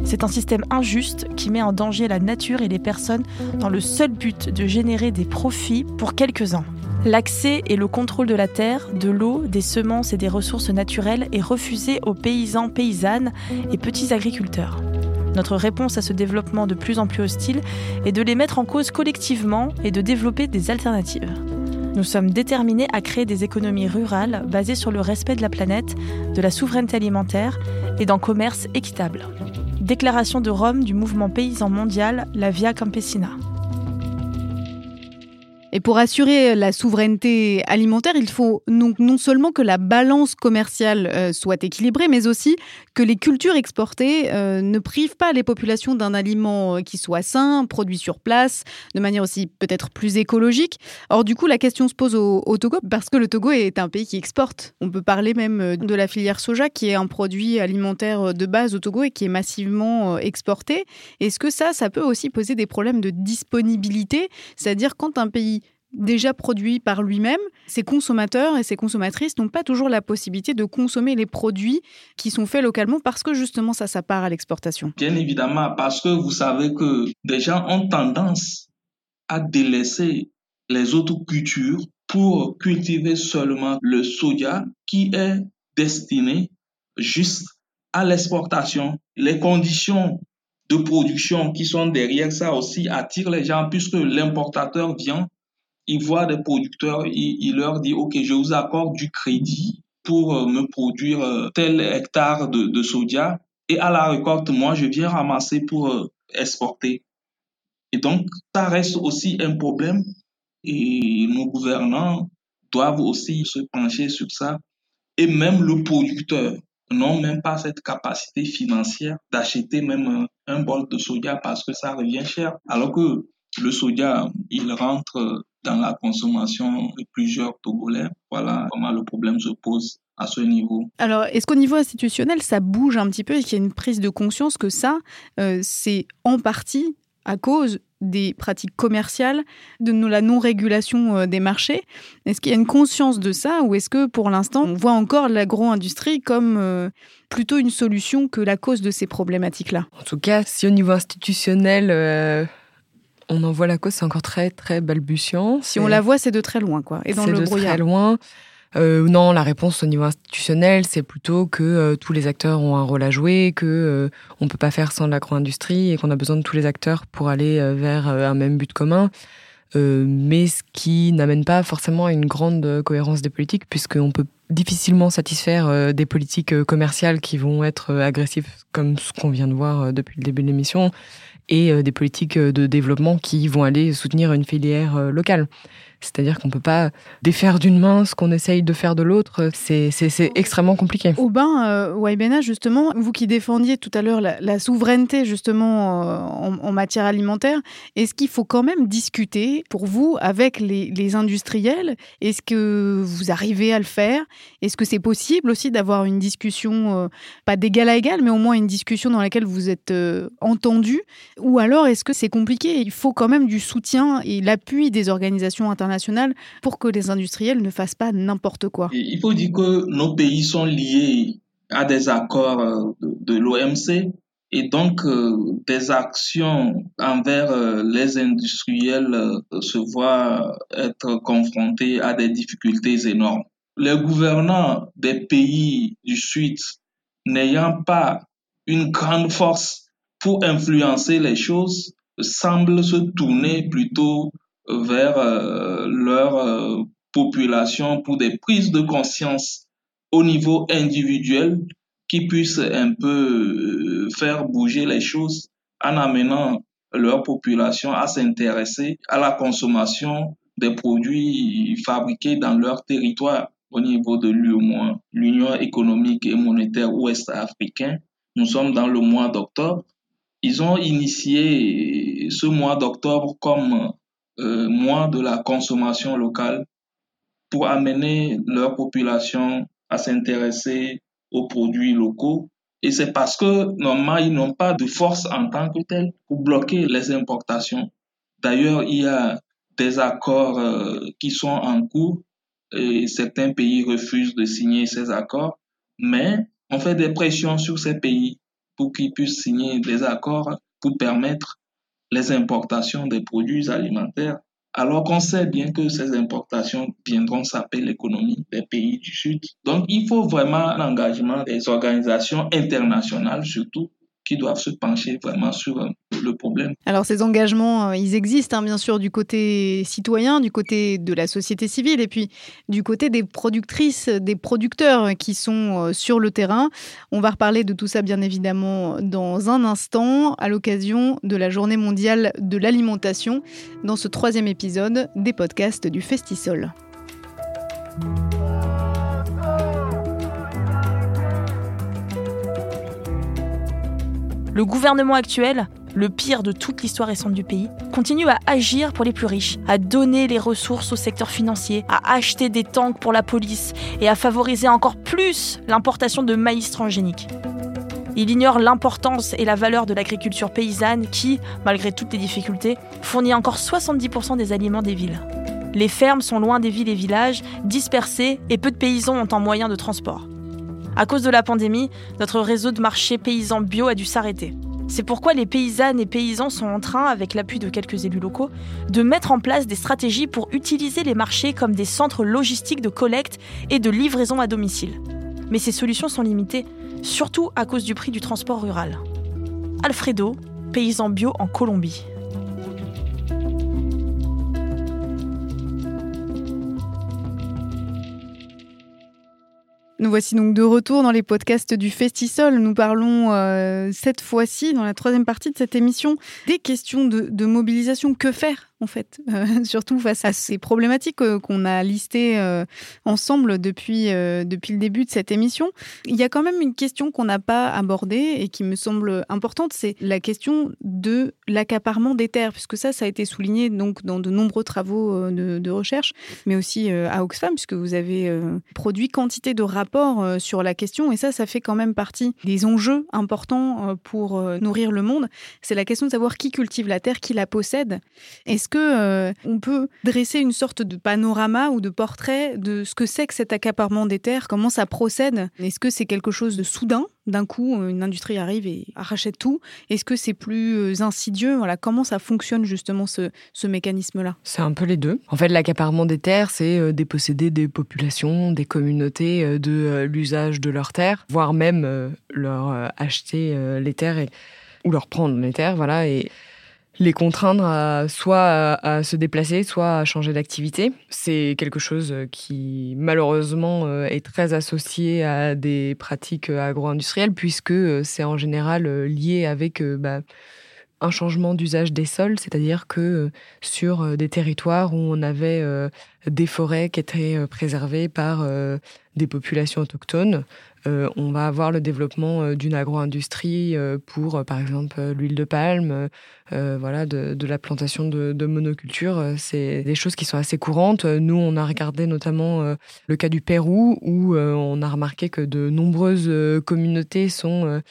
C'est un système injuste qui met en danger la nature et les personnes dans le seul but de générer des profits pour quelques-uns. L'accès et le contrôle de la terre, de l'eau, des semences et des ressources naturelles est refusé aux paysans, paysannes et petits agriculteurs. Notre réponse à ce développement de plus en plus hostile est de les mettre en cause collectivement et de développer des alternatives. Nous sommes déterminés à créer des économies rurales basées sur le respect de la planète, de la souveraineté alimentaire et d'un commerce équitable. Déclaration de Rome du mouvement paysan mondial, la Via Campesina. Et pour assurer la souveraineté alimentaire, il faut donc non seulement que la balance commerciale euh, soit équilibrée, mais aussi que les cultures exportées euh, ne privent pas les populations d'un aliment euh, qui soit sain, produit sur place, de manière aussi peut-être plus écologique. Or, du coup, la question se pose au, au, Togo, parce que le Togo est un pays qui exporte. On peut parler même de la filière soja, qui est un produit alimentaire de base au Togo et qui est massivement exporté. Est-ce que ça, ça peut aussi poser des problèmes de disponibilité? C'est-à-dire quand un pays déjà produit par lui-même, ses consommateurs et ses consommatrices n'ont pas toujours la possibilité de consommer les produits qui sont faits localement parce que justement ça, ça part à l'exportation. Bien évidemment, parce que vous savez que des gens ont tendance à délaisser les autres cultures pour cultiver seulement le soja qui est destiné juste à l'exportation. Les conditions de production qui sont derrière ça aussi attirent les gens puisque l'importateur vient il voit des producteurs, il, il, leur dit, OK, je vous accorde du crédit pour euh, me produire euh, tel hectare de, de, soja. Et à la récolte, moi, je viens ramasser pour euh, exporter. Et donc, ça reste aussi un problème. Et nos gouvernants doivent aussi se pencher sur ça. Et même le producteur n'ont même pas cette capacité financière d'acheter même un, un bol de soja parce que ça revient cher. Alors que le soja, il rentre dans la consommation de plusieurs Togolais. Voilà comment le problème se pose à ce niveau. Alors, est-ce qu'au niveau institutionnel, ça bouge un petit peu et qu'il y a une prise de conscience que ça, euh, c'est en partie à cause des pratiques commerciales, de la non-régulation euh, des marchés? Est-ce qu'il y a une conscience de ça ou est-ce que pour l'instant on voit encore l'agro-industrie comme euh, plutôt une solution que la cause de ces problématiques-là? En tout cas, si au niveau institutionnel, euh, on en voit la cause, c'est encore très très balbutiant. Si on la voit, c'est de très loin, quoi. Et dans le de très loin. Euh, non, la réponse au niveau institutionnel, c'est plutôt que euh, tous les acteurs ont un rôle à jouer, que euh, on peut pas faire sans l'agro-industrie et qu'on a besoin de tous les acteurs pour aller euh, vers un même but commun. Mais ce qui n'amène pas forcément à une grande cohérence des politiques, puisqu'on peut difficilement satisfaire des politiques commerciales qui vont être agressives, comme ce qu'on vient de voir depuis le début de l'émission, et des politiques de développement qui vont aller soutenir une filière locale. C'est-à-dire qu'on ne peut pas défaire d'une main ce qu'on essaye de faire de l'autre. C'est extrêmement compliqué. Aubin, euh, Waibena, justement, vous qui défendiez tout à l'heure la, souveraineté justement euh, en, matière alimentaire, est-ce qu'il faut quand même discuter pour vous avec les, les industriels? Est-ce que vous arrivez à le faire? Est-ce que c'est possible aussi d'avoir une discussion, euh, pas d'égal à égal, mais au moins une discussion dans laquelle vous êtes euh, entendu? Ou alors est-ce que c'est compliqué? Il faut quand même du soutien et l'appui des organisations internationales pour que les industriels ne fassent pas n'importe quoi. Il faut dire que nos pays sont liés à des accords euh, de, l'OMC et donc euh, des actions envers euh, les industriels se voient être confrontés à des difficultés énormes. Les gouvernants des pays du Sud n'ayant pas une grande force pour influencer les choses semblent se tourner plutôt vers euh, leur euh, population pour des prises de conscience au niveau individuel qui puissent un peu euh, faire bouger les choses en amenant leur population à s'intéresser à la consommation des produits fabriqués dans leur territoire au niveau de l'UMOA, l'Union économique et monétaire ouest africain. Nous sommes dans le mois d'octobre. Ils ont initié ce mois d'octobre comme euh, moins de la consommation locale pour amener leur population à s'intéresser aux produits locaux. Et c'est parce que normalement, ils n'ont pas de force en tant que telle pour bloquer les importations. D'ailleurs, il y a des accords euh, qui sont en cours et certains pays refusent de signer ces accords, mais on fait des pressions sur ces pays pour qu'ils puissent signer des accords pour permettre les importations des produits alimentaires, alors qu'on sait bien que ces importations viendront saper l'économie des pays du Sud. Donc, il faut vraiment l'engagement des organisations internationales, surtout, qui doivent se pencher vraiment sur euh, le problème. Alors ces engagements, euh, ils existent hein, bien sûr du côté citoyen, du côté de la société civile et puis du côté des productrices, des producteurs qui sont euh, sur le terrain. On va reparler de tout ça bien évidemment dans un instant à l'occasion de la journée mondiale de l'alimentation dans ce troisième épisode des podcasts du Festisol. Le gouvernement actuel, le pire de toute l'histoire récente du pays, continue à agir pour les plus riches, à donner les ressources au secteur financier, à acheter des tanks pour la police et à favoriser encore plus l'importation de maïs transgénique. Il ignore l'importance et la valeur de l'agriculture paysanne qui, malgré toutes les difficultés, fournit encore 70% des aliments des villes. Les fermes sont loin des villes et villages, dispersées et peu de paysans ont un moyen de transport. À cause de la pandémie, notre réseau de marchés paysans bio a dû s'arrêter. C'est pourquoi les paysannes et paysans sont en train, avec l'appui de quelques élus locaux, de mettre en place des stratégies pour utiliser les marchés comme des centres logistiques de collecte et de livraison à domicile. Mais ces solutions sont limitées, surtout à cause du prix du transport rural. Alfredo, paysan bio en Colombie. Nous voici donc de retour dans les podcasts du Festisol. Nous parlons euh, cette fois-ci, dans la troisième partie de cette émission, des questions de, de mobilisation. Que faire en fait, euh, [laughs] surtout face à ces problématiques euh, qu'on a listées euh, ensemble depuis, depuis le début de cette émission. Il y a quand même une question qu'on n'a pas abordée et qui me semble importante, c'est la question de l'accaparement des terres, puisque ça, ça a été souligné donc dans de nombreux travaux de, de recherche, mais aussi à Oxfam, puisque vous avez produit quantité de rapports sur la question, et ça, ça fait quand même partie des enjeux importants pour nourrir le monde. C'est la question de savoir qui cultive la terre, qui la possède. Est-ce que euh, on peut dresser une sorte de panorama ou de portrait de ce que c'est que cet accaparement des terres, comment ça procède? Est-ce que c'est quelque chose de soudain? D'un coup, une industrie arrive et rachète tout. Est-ce que c'est plus euh, insidieux? Voilà, comment ça fonctionne justement ce, mécanisme-là? C'est un peu les deux. En fait, l'accaparement des terres, c'est euh, déposséder des populations, des communautés de l'usage de leurs terres, voire même leur acheter les terres ou leur prendre les terres, voilà. Et les contraindre soit à, se déplacer, soit à changer d'activité. C'est quelque chose qui malheureusement euh, est très associé à des pratiques agro-industrielles puisque euh, c'est en général euh, lié avec bah, un changement d'usage des sols, c'est-à-dire que sur des territoires où on avait des forêts qui étaient préservées par des populations autochtones, euh, on va avoir le développement euh, d'une agro-industrie euh, pour, par exemple, l'huile de palme, voilà, de, la plantation de, monoculture. C'est des choses qui sont assez courantes. Nous, on a regardé notamment le cas du Pérou, où on a remarqué que de nombreuses communautés sont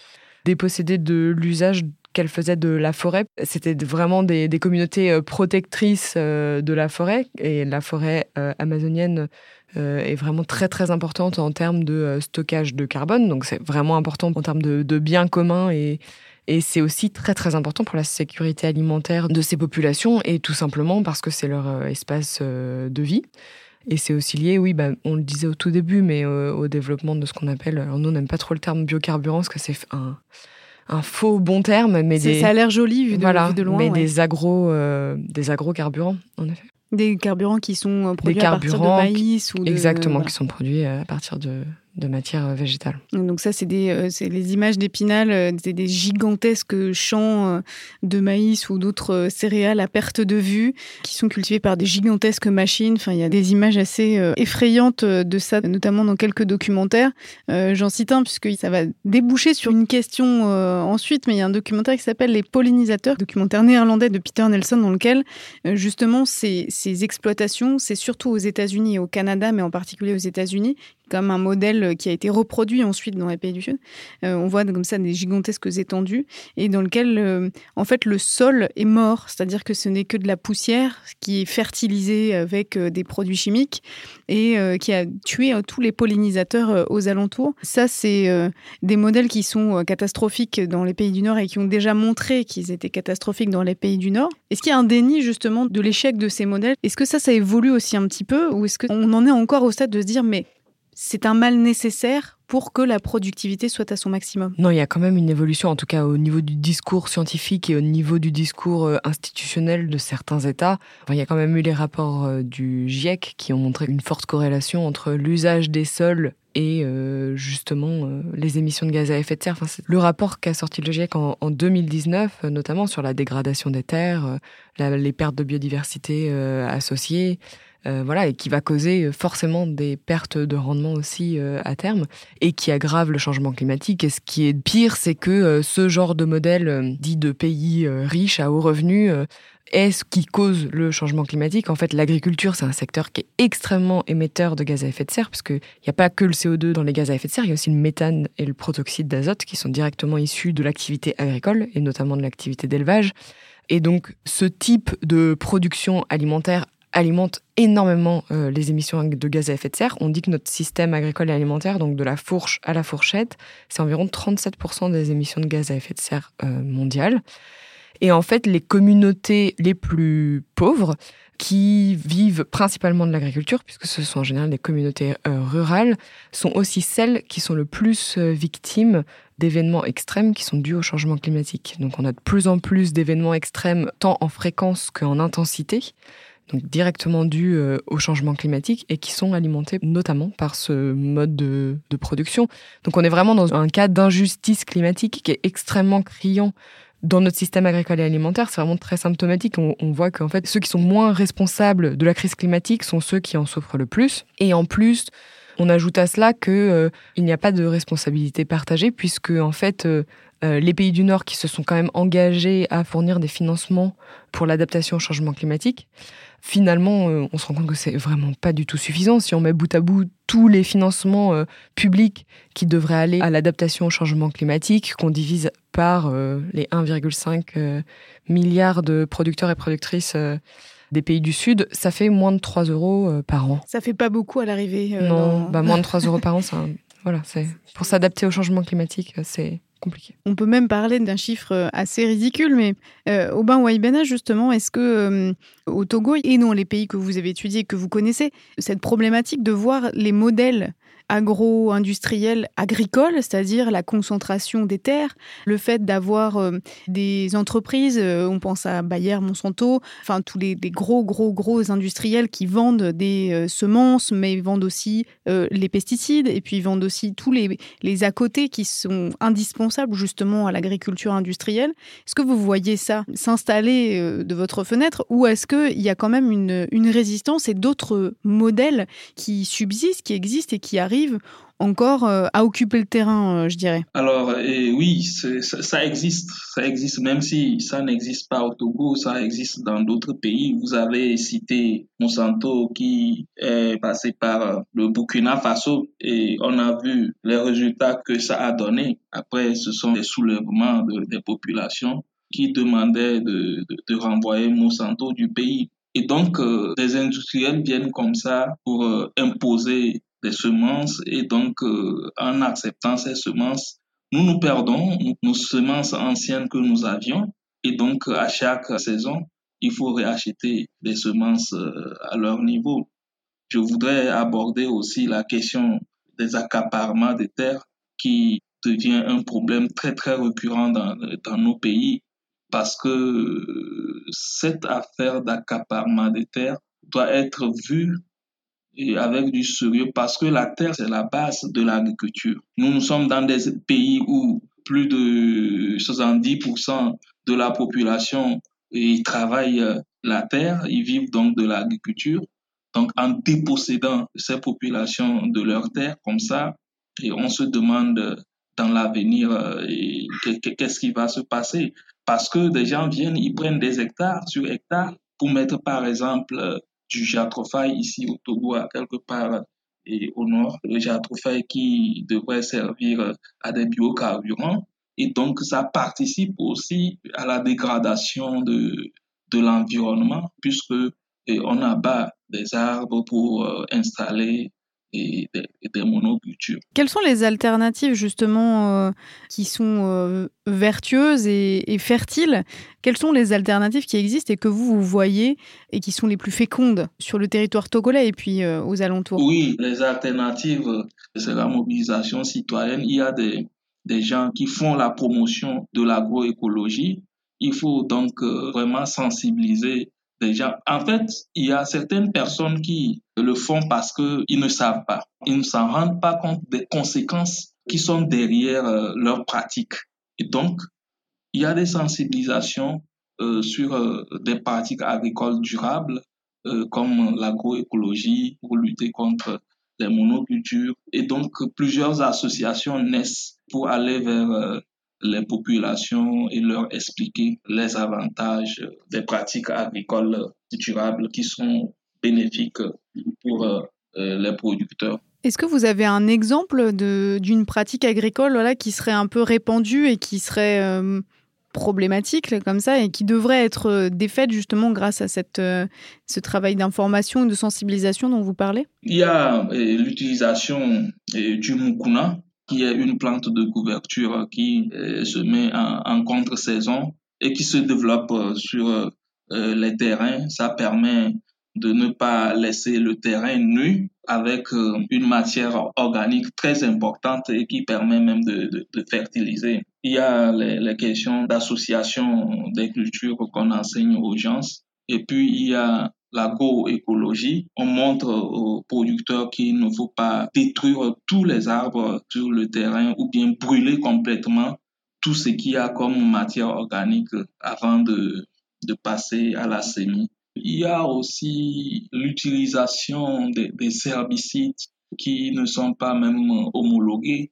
dépossédées de l'usage qu'elles faisaient de la forêt. C'était vraiment des, communautés protectrices de la forêt. Et la forêt amazonienne euh, est vraiment très très importante en termes de euh, stockage de carbone. Donc c'est vraiment important en termes de, de biens communs et, et c'est aussi très très important pour la sécurité alimentaire de ces populations et tout simplement parce que c'est leur euh, espace de vie. Et c'est aussi lié, oui, bah, on le disait au tout début, mais au développement de ce qu'on appelle, alors nous on n'aime pas trop le terme biocarburant parce que c'est un, un faux bon terme, mais des, ça a l'air joli vu de, voilà, vu de loin. Mais des agro, des agrocarburants, en effet. Des carburants qui sont euh, produits à partir de maïs ou de... Exactement, qui sont produits à partir de, de matière euh, végétale. Donc ça, c'est des, euh, les images d'Épinal, euh, c'est des gigantesques champs de maïs ou d'autres céréales à perte de vue qui sont cultivés par des gigantesques machines. Enfin, il y a des images assez effrayantes de ça, notamment dans quelques documentaires. J'en cite un puisque ça va déboucher sur une question ensuite, mais il y a un documentaire qui s'appelle Les pollinisateurs, documentaire néerlandais de Peter Nelson dans lequel justement ces, ces exploitations, c'est surtout aux États-Unis et au Canada, mais en particulier aux États-Unis, comme un modèle qui a été reproduit ensuite dans les pays du Sud. Euh, on voit comme ça des gigantesques étendues et dans lequel, euh, en fait, le sol est mort, c'est-à-dire que ce n'est que de la poussière qui est fertilisée avec euh, des produits chimiques et qui a tué tous les pollinisateurs aux alentours. Ça, c'est des modèles qui sont catastrophiques dans les pays du Nord et qui ont déjà montré qu'ils étaient catastrophiques dans les pays du Nord. Est-ce qu'il y a un déni justement de l'échec de ces modèles? Est-ce que ça, ça évolue aussi un petit peu? Ou est-ce qu'on en est encore au stade de se dire mais c'est un mal nécessaire pour que la productivité soit à son maximum. Non, il y a quand même une évolution, en tout cas au niveau du discours scientifique et au niveau du discours euh, institutionnel de certains États. il y a quand même eu les rapports euh, du GIEC qui ont montré une forte corrélation entre l'usage des sols et euh, justement les émissions de gaz à effet de serre. Enfin, le rapport qu'a sorti le GIEC en, 2019, notamment sur la dégradation des terres, les pertes de biodiversité associées, euh, voilà, et qui va causer forcément des pertes de rendement aussi euh, à terme, et qui aggrave le changement climatique. Et ce qui est pire, c'est que euh, ce genre de modèle dit de pays riches à haut revenu est ce qui cause le changement climatique. En fait, l'agriculture, c'est un secteur qui est extrêmement émetteur de gaz à effet de serre, parce qu'il n'y a pas que le CO2 dans les gaz à effet de serre, il y a aussi le méthane et le protoxyde d'azote qui sont directement issus de l'activité agricole, et notamment de l'activité d'élevage. Et donc, ce type de production alimentaire alimente énormément euh, les émissions de gaz à effet de serre. On dit que notre système agricole et alimentaire, donc de la fourche à la fourchette, c'est environ 37% des émissions de gaz à effet de serre euh, mondiales. Et en fait, les communautés les plus pauvres, qui vivent principalement de l'agriculture, puisque ce sont en général des communautés euh, rurales, sont aussi celles qui sont le plus victimes d'événements extrêmes qui sont dus au changement climatique. Donc on a de plus en plus d'événements extrêmes, tant en fréquence qu'en intensité donc directement dus euh, au changement climatique et qui sont alimentés notamment par ce mode de, production. Donc on est vraiment dans un cas d'injustice climatique qui est extrêmement criant dans notre système agricole et alimentaire, c'est vraiment très symptomatique. On, voit qu'en fait, ceux qui sont moins responsables de la crise climatique sont ceux qui en souffrent le plus. Et en plus, on ajoute à cela qu'il euh, il n'y a pas de responsabilité partagée, puisque en fait, euh, les pays du Nord qui se sont quand même engagés à fournir des financements pour l'adaptation au changement climatique finalement, euh, on se rend compte que c'est vraiment pas du tout suffisant. Si on met bout à bout tous les financements euh, publics qui devraient aller à l'adaptation au changement climatique, qu'on divise par euh, les 1,5 milliards de producteurs et productrices des pays du Sud, ça fait moins de 3 euros par an. Ça fait pas beaucoup à l'arrivée. non, bah, moins de 3 [laughs] euros par an, voilà, c'est pour s'adapter au changement climatique, c'est on peut même parler d'un chiffre euh, assez ridicule, mais euh, Aubin Waibena, justement, est-ce que euh, au Togo et dans les pays que vous avez étudiés, que vous connaissez, cette problématique de voir les modèles agro-industriel agricole, c'est-à-dire la concentration des terres, le fait d'avoir euh, des entreprises, euh, on pense à Bayer, Monsanto, enfin tous les, gros, gros, gros industriels qui vendent des euh, semences, mais vendent aussi les pesticides, et puis vendent aussi tous les, les à côté qui sont indispensables justement à l'agriculture industrielle. Est-ce que vous voyez ça s'installer de votre fenêtre, ou est-ce qu'il y a quand même une, une résistance et d'autres modèles qui subsistent, qui existent et qui arrivent encore euh, à occuper le terrain, euh, je dirais. Alors oui, ça, existe, ça existe, même si ça n'existe pas au Togo, ça existe dans d'autres pays. Vous avez cité Monsanto qui est passé par euh, le Burkina Faso et on a vu les résultats que ça a donné. Après, ce sont des soulèvements des populations qui demandaient de, renvoyer Monsanto du pays. Et donc, des industriels viennent comme ça pour imposer des semences et donc euh, en acceptant ces semences, nous nous perdons nos semences anciennes que nous avions et donc à chaque saison, il faut réacheter des semences euh, à leur niveau. Je voudrais aborder aussi la question des accaparements des terres qui devient un problème très très récurrent dans, dans nos pays parce que euh, cette affaire d'accaparement des terres doit être vue avec du sérieux parce que la terre, c'est la base de l'agriculture. Nous, nous sommes dans des pays où plus de 70% de la population ils travaillent euh, la terre, ils vivent donc de l'agriculture. Donc, en dépossédant ces populations de leur terre comme ça, et on se demande dans l'avenir euh, qu'est-ce qui va se passer. Parce que des gens viennent, ils prennent des hectares sur hectares pour mettre, par exemple, du jatrophaï ici au Togo, à quelque part et au nord, le jatrophaï qui devrait servir à des biocarburants. Et donc, ça participe aussi à la dégradation de, de l'environnement, puisque on abat des arbres pour euh, installer et des, monocultures. Quelles sont les alternatives justement qui sont vertueuses et, fertiles? Quelles sont les alternatives qui existent et que vous, vous voyez et qui sont les plus fécondes sur le territoire togolais et puis aux alentours? Oui, les alternatives, c'est la mobilisation citoyenne. Il y a des, des gens qui font la promotion de l'agroécologie. Il faut donc euh, vraiment sensibiliser gens. En fait, il y a certaines personnes qui le font parce qu'ils ne savent pas. Ils ne s'en rendent pas compte des conséquences qui sont derrière euh, leur pratique. Et donc, il y a des sensibilisations euh, sur des pratiques agricoles durables comme l'agroécologie pour lutter contre les monocultures. Et donc, plusieurs associations naissent pour aller vers euh, les populations et leur expliquer les avantages des pratiques agricoles durables qui sont bénéfiques pour euh, euh, les producteurs. Est-ce que vous avez un exemple d'une pratique agricole voilà, qui serait un peu répandue et qui serait problématiques comme ça et qui devraient être euh, défaites justement grâce à cette, euh, ce travail d'information et de sensibilisation dont vous parlez? Il y a euh, l'utilisation du mukuna, qui est une plante de couverture qui se met en, contre-saison et qui se développe sur les terrains. Ça permet de ne pas laisser le terrain nu avec une matière organique très importante et qui permet même de, de fertiliser. Il y a les, questions d'association des cultures qu'on enseigne aux gens. Et puis, il y a l'agroécologie. On montre aux producteurs qu'il ne faut pas détruire tous les arbres sur le terrain ou bien brûler complètement tout ce qu'il y a comme matière organique avant de, de passer à la semis. Il y a aussi l'utilisation des, des herbicides qui ne sont pas même homologués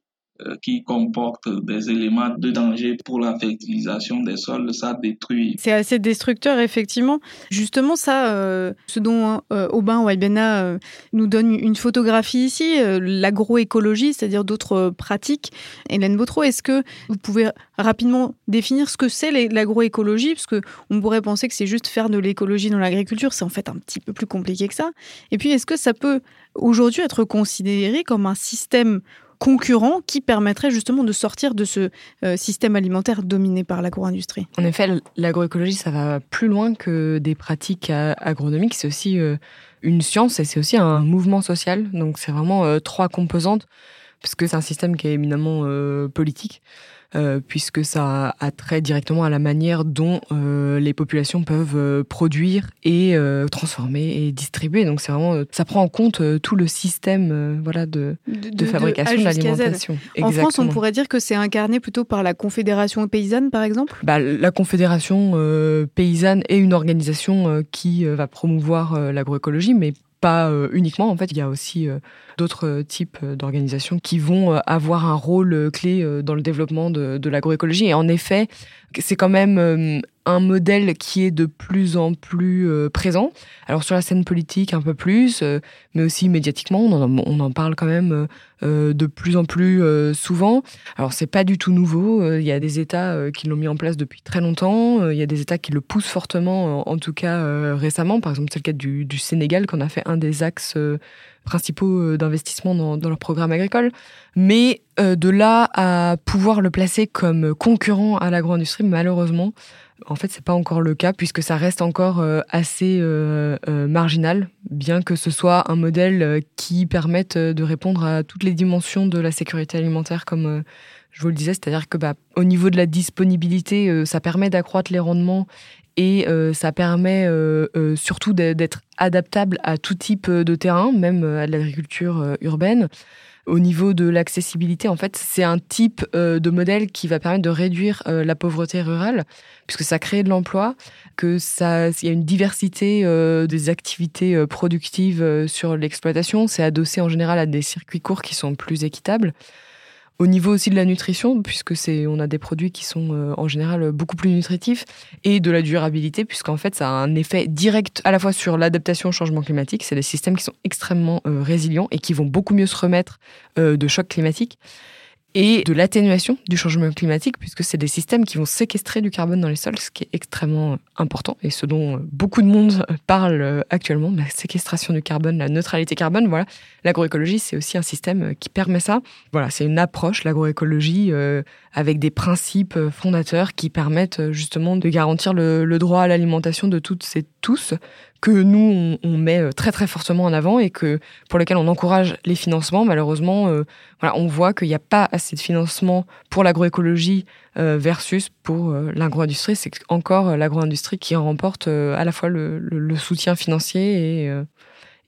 qui comporte des éléments de danger pour la fertilisation des sols, ça détruit. C'est assez destructeur, effectivement. Justement, ça, euh, ce dont euh, Aubin Waibena euh, nous donne une photographie ici, l'agroécologie, c'est-à-dire d'autres pratiques. Hélène Bautreau, est-ce que vous pouvez rapidement définir ce que c'est l'agroécologie? Parce qu'on pourrait penser que c'est juste faire de l'écologie dans l'agriculture, c'est en fait un petit peu plus compliqué que ça. Et puis, est-ce que ça peut aujourd'hui être considéré comme un système concurrent qui permettrait justement de sortir de ce euh, système alimentaire dominé par l'agro-industrie. En effet, l'agroécologie, ça va plus loin que des pratiques euh, agronomiques. C'est aussi euh, une science et c'est aussi un mouvement social. Donc c'est vraiment trois composantes, parce que c'est un système qui est éminemment politique. Euh, puisque ça a trait directement à la manière dont euh, les populations peuvent euh, produire et transformer et distribuer. Donc c'est vraiment, ça prend en compte tout le système voilà de, de, fabrication de, l'alimentation. En France, on pourrait dire que c'est incarné plutôt par la Confédération paysanne, par exemple? Bah, la Confédération paysanne est une organisation qui va promouvoir l'agroécologie, mais pas euh, uniquement. En fait, il y a aussi euh, d'autres types d'organisations qui vont euh, avoir un rôle clé dans le développement de, de l'agroécologie. Et en effet, c'est quand même un modèle qui est de plus en plus euh, présent. Alors sur la scène politique un peu plus, euh, mais aussi médiatiquement, on en, parle quand même euh, de plus en plus souvent. Alors c'est pas du tout nouveau. Il y a des États qui l'ont mis en place depuis très longtemps. Il y a des États qui le poussent fortement, en, tout cas récemment. Par exemple, c'est le cas du Sénégal, qu'on a fait un des axes principaux d'investissement dans, leur programme agricole. Mais de là à pouvoir le placer comme concurrent à l'agro-industrie, malheureusement, en fait, c'est pas encore le cas puisque ça reste encore euh, assez euh, euh, marginal, bien que ce soit un modèle qui permette de répondre à toutes les dimensions de la sécurité alimentaire, comme je vous le disais, c'est-à-dire que bah, au niveau de la disponibilité, ça permet d'accroître les rendements et ça permet surtout d'être adaptable à tout type de terrain, même à l'agriculture urbaine. Au niveau de l'accessibilité, en fait, c'est un type euh, de modèle qui va permettre de réduire euh, la pauvreté rurale, puisque ça crée de l'emploi, que ça, il y a une diversité euh, des activités productives sur l'exploitation. C'est adossé en général à des circuits courts qui sont plus équitables. Au niveau aussi de la nutrition, puisque c'est, on a des produits qui sont euh, en général beaucoup plus nutritifs, et de la durabilité, puisqu'en fait ça a un effet direct à la fois sur l'adaptation au changement climatique. C'est des systèmes qui sont extrêmement euh, résilients et qui vont beaucoup mieux se remettre euh, de chocs climatiques. Et de l'atténuation du changement climatique, puisque c'est des systèmes qui vont séquestrer du carbone dans les sols, ce qui est extrêmement important et ce dont beaucoup de monde parle actuellement, la séquestration du carbone, la neutralité carbone. Voilà, l'agroécologie, c'est aussi un système qui permet ça. Voilà, c'est une approche, l'agroécologie, euh, avec des principes fondateurs qui permettent justement de garantir le droit à l'alimentation de toutes et tous que nous, on, met euh, très très fortement en avant et que pour lesquels on encourage les financements. Malheureusement, euh, voilà, on voit qu'il n'y a pas assez de financement pour l'agroécologie euh, versus pour l'agro-industrie. C'est encore l'agro-industrie qui remporte à la fois le, le soutien financier et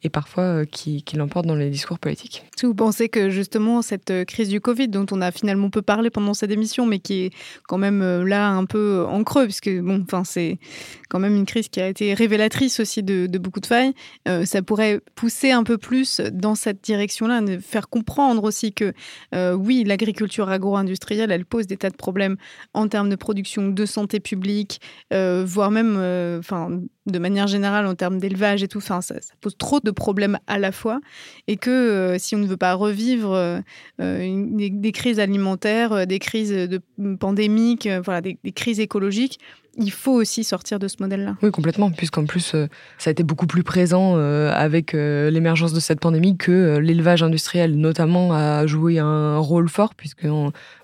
et parfois euh, qui, qui l'emportent dans les discours politiques. Si vous pensez que justement cette euh, crise du Covid, dont on a finalement peu parlé pendant cette émission, mais qui est quand même euh, là un peu en creux, puisque bon, c'est quand même une crise qui a été révélatrice aussi de, beaucoup de failles, ça pourrait pousser un peu plus dans cette direction-là, faire comprendre aussi que oui, l'agriculture agro-industrielle, elle pose des tas de problèmes en termes de production, de santé publique, voire même, enfin de manière générale en termes d'élevage et tout. Enfin, ça, pose trop de problèmes à la fois et que euh, si on ne veut pas revivre euh, euh, des, crises alimentaires, des crises de, pandémiques, voilà, des, crises écologiques, il faut aussi sortir de ce modèle-là. Oui, complètement, puisqu'en plus, ça a été beaucoup plus présent avec l'émergence de cette pandémie que l'élevage industriel, notamment, a joué un rôle fort, puisque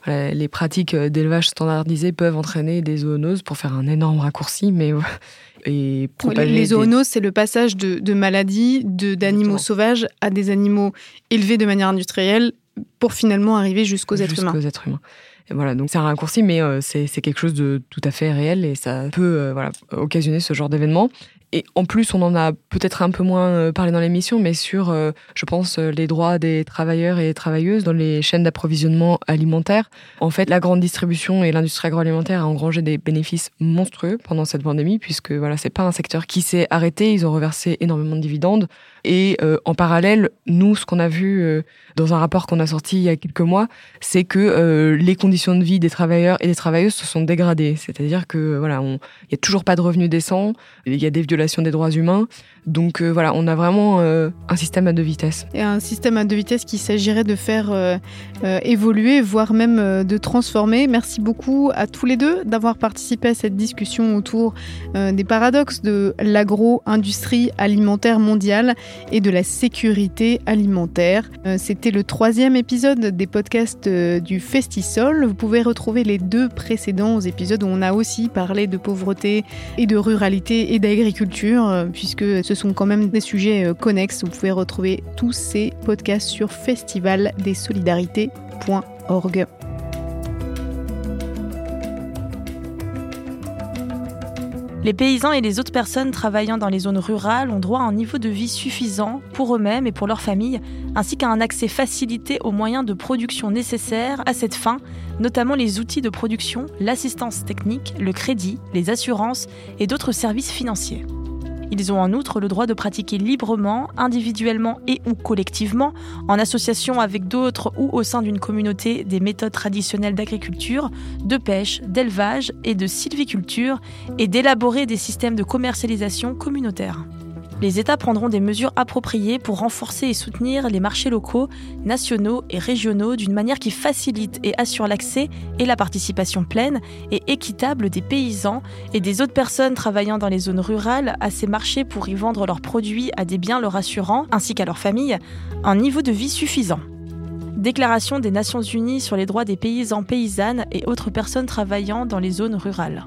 les pratiques d'élevage standardisées peuvent entraîner des zoonoses pour faire un énorme raccourci, mais [laughs] et Les zoonoses, c'est le passage de, maladies d'animaux sauvages à des animaux élevés de manière industrielle pour finalement arriver jusqu'aux êtres humains. Jusqu'aux êtres humains. Et voilà, donc c'est un raccourci, mais euh, c'est quelque chose de tout à fait réel et ça peut euh, voilà, occasionner ce genre d'événement. Et en plus, on en a peut-être un peu moins euh, parlé dans l'émission, mais sur, euh, je pense, euh, les droits des travailleurs et travailleuses dans les chaînes d'approvisionnement alimentaire. En fait, la grande distribution et l'industrie agroalimentaire a engrangé des bénéfices monstrueux pendant cette pandémie, puisque voilà, c'est pas un secteur qui s'est arrêté. Ils ont reversé énormément de dividendes. Et en parallèle, nous, ce qu'on a vu dans un rapport qu'on a sorti il y a quelques mois, c'est que les conditions de vie des travailleurs et des travailleuses se sont dégradées. C'est-à-dire que voilà, il y a toujours pas de revenus décents, il y a des des droits humains. Donc euh, voilà, on a vraiment euh, un système à deux vitesses. Et un système à deux vitesses qu'il s'agirait de faire euh, évoluer, voire même de transformer. Merci beaucoup à tous les deux d'avoir participé à cette discussion autour des paradoxes de l'agro-industrie alimentaire mondiale et de la sécurité alimentaire. C'était le troisième épisode des podcasts du Festisol. Vous pouvez retrouver les deux précédents épisodes où on a aussi parlé de pauvreté et de ruralité et d'agriculture, puisque ce sont quand même des sujets euh, connexes. Vous pouvez retrouver tous ces podcasts sur festivaldesolidarités.org. Les paysans et les autres personnes travaillant dans les zones rurales ont droit à un niveau de vie suffisant pour eux-mêmes et pour leurs familles, ainsi qu'à un accès facilité aux moyens de production nécessaires à cette fin, notamment les outils de production, l'assistance technique, le crédit, les assurances et d'autres services financiers. Ils ont en outre le droit de pratiquer librement, individuellement et ou collectivement, en association avec d'autres ou au sein d'une communauté, des méthodes traditionnelles d'agriculture, de pêche, d'élevage et de sylviculture, et d'élaborer des systèmes de commercialisation communautaires les États prendront des mesures appropriées pour renforcer et soutenir les marchés locaux, nationaux et régionaux d'une manière qui facilite et assure l'accès et la participation pleine et équitable des paysans et des autres personnes travaillant dans les zones rurales à ces marchés pour y vendre leurs produits à des biens leur assurant, ainsi qu'à leurs familles, un niveau de vie suffisant. Déclaration des Nations Unies sur les droits des paysans, paysannes et autres personnes travaillant dans les zones rurales.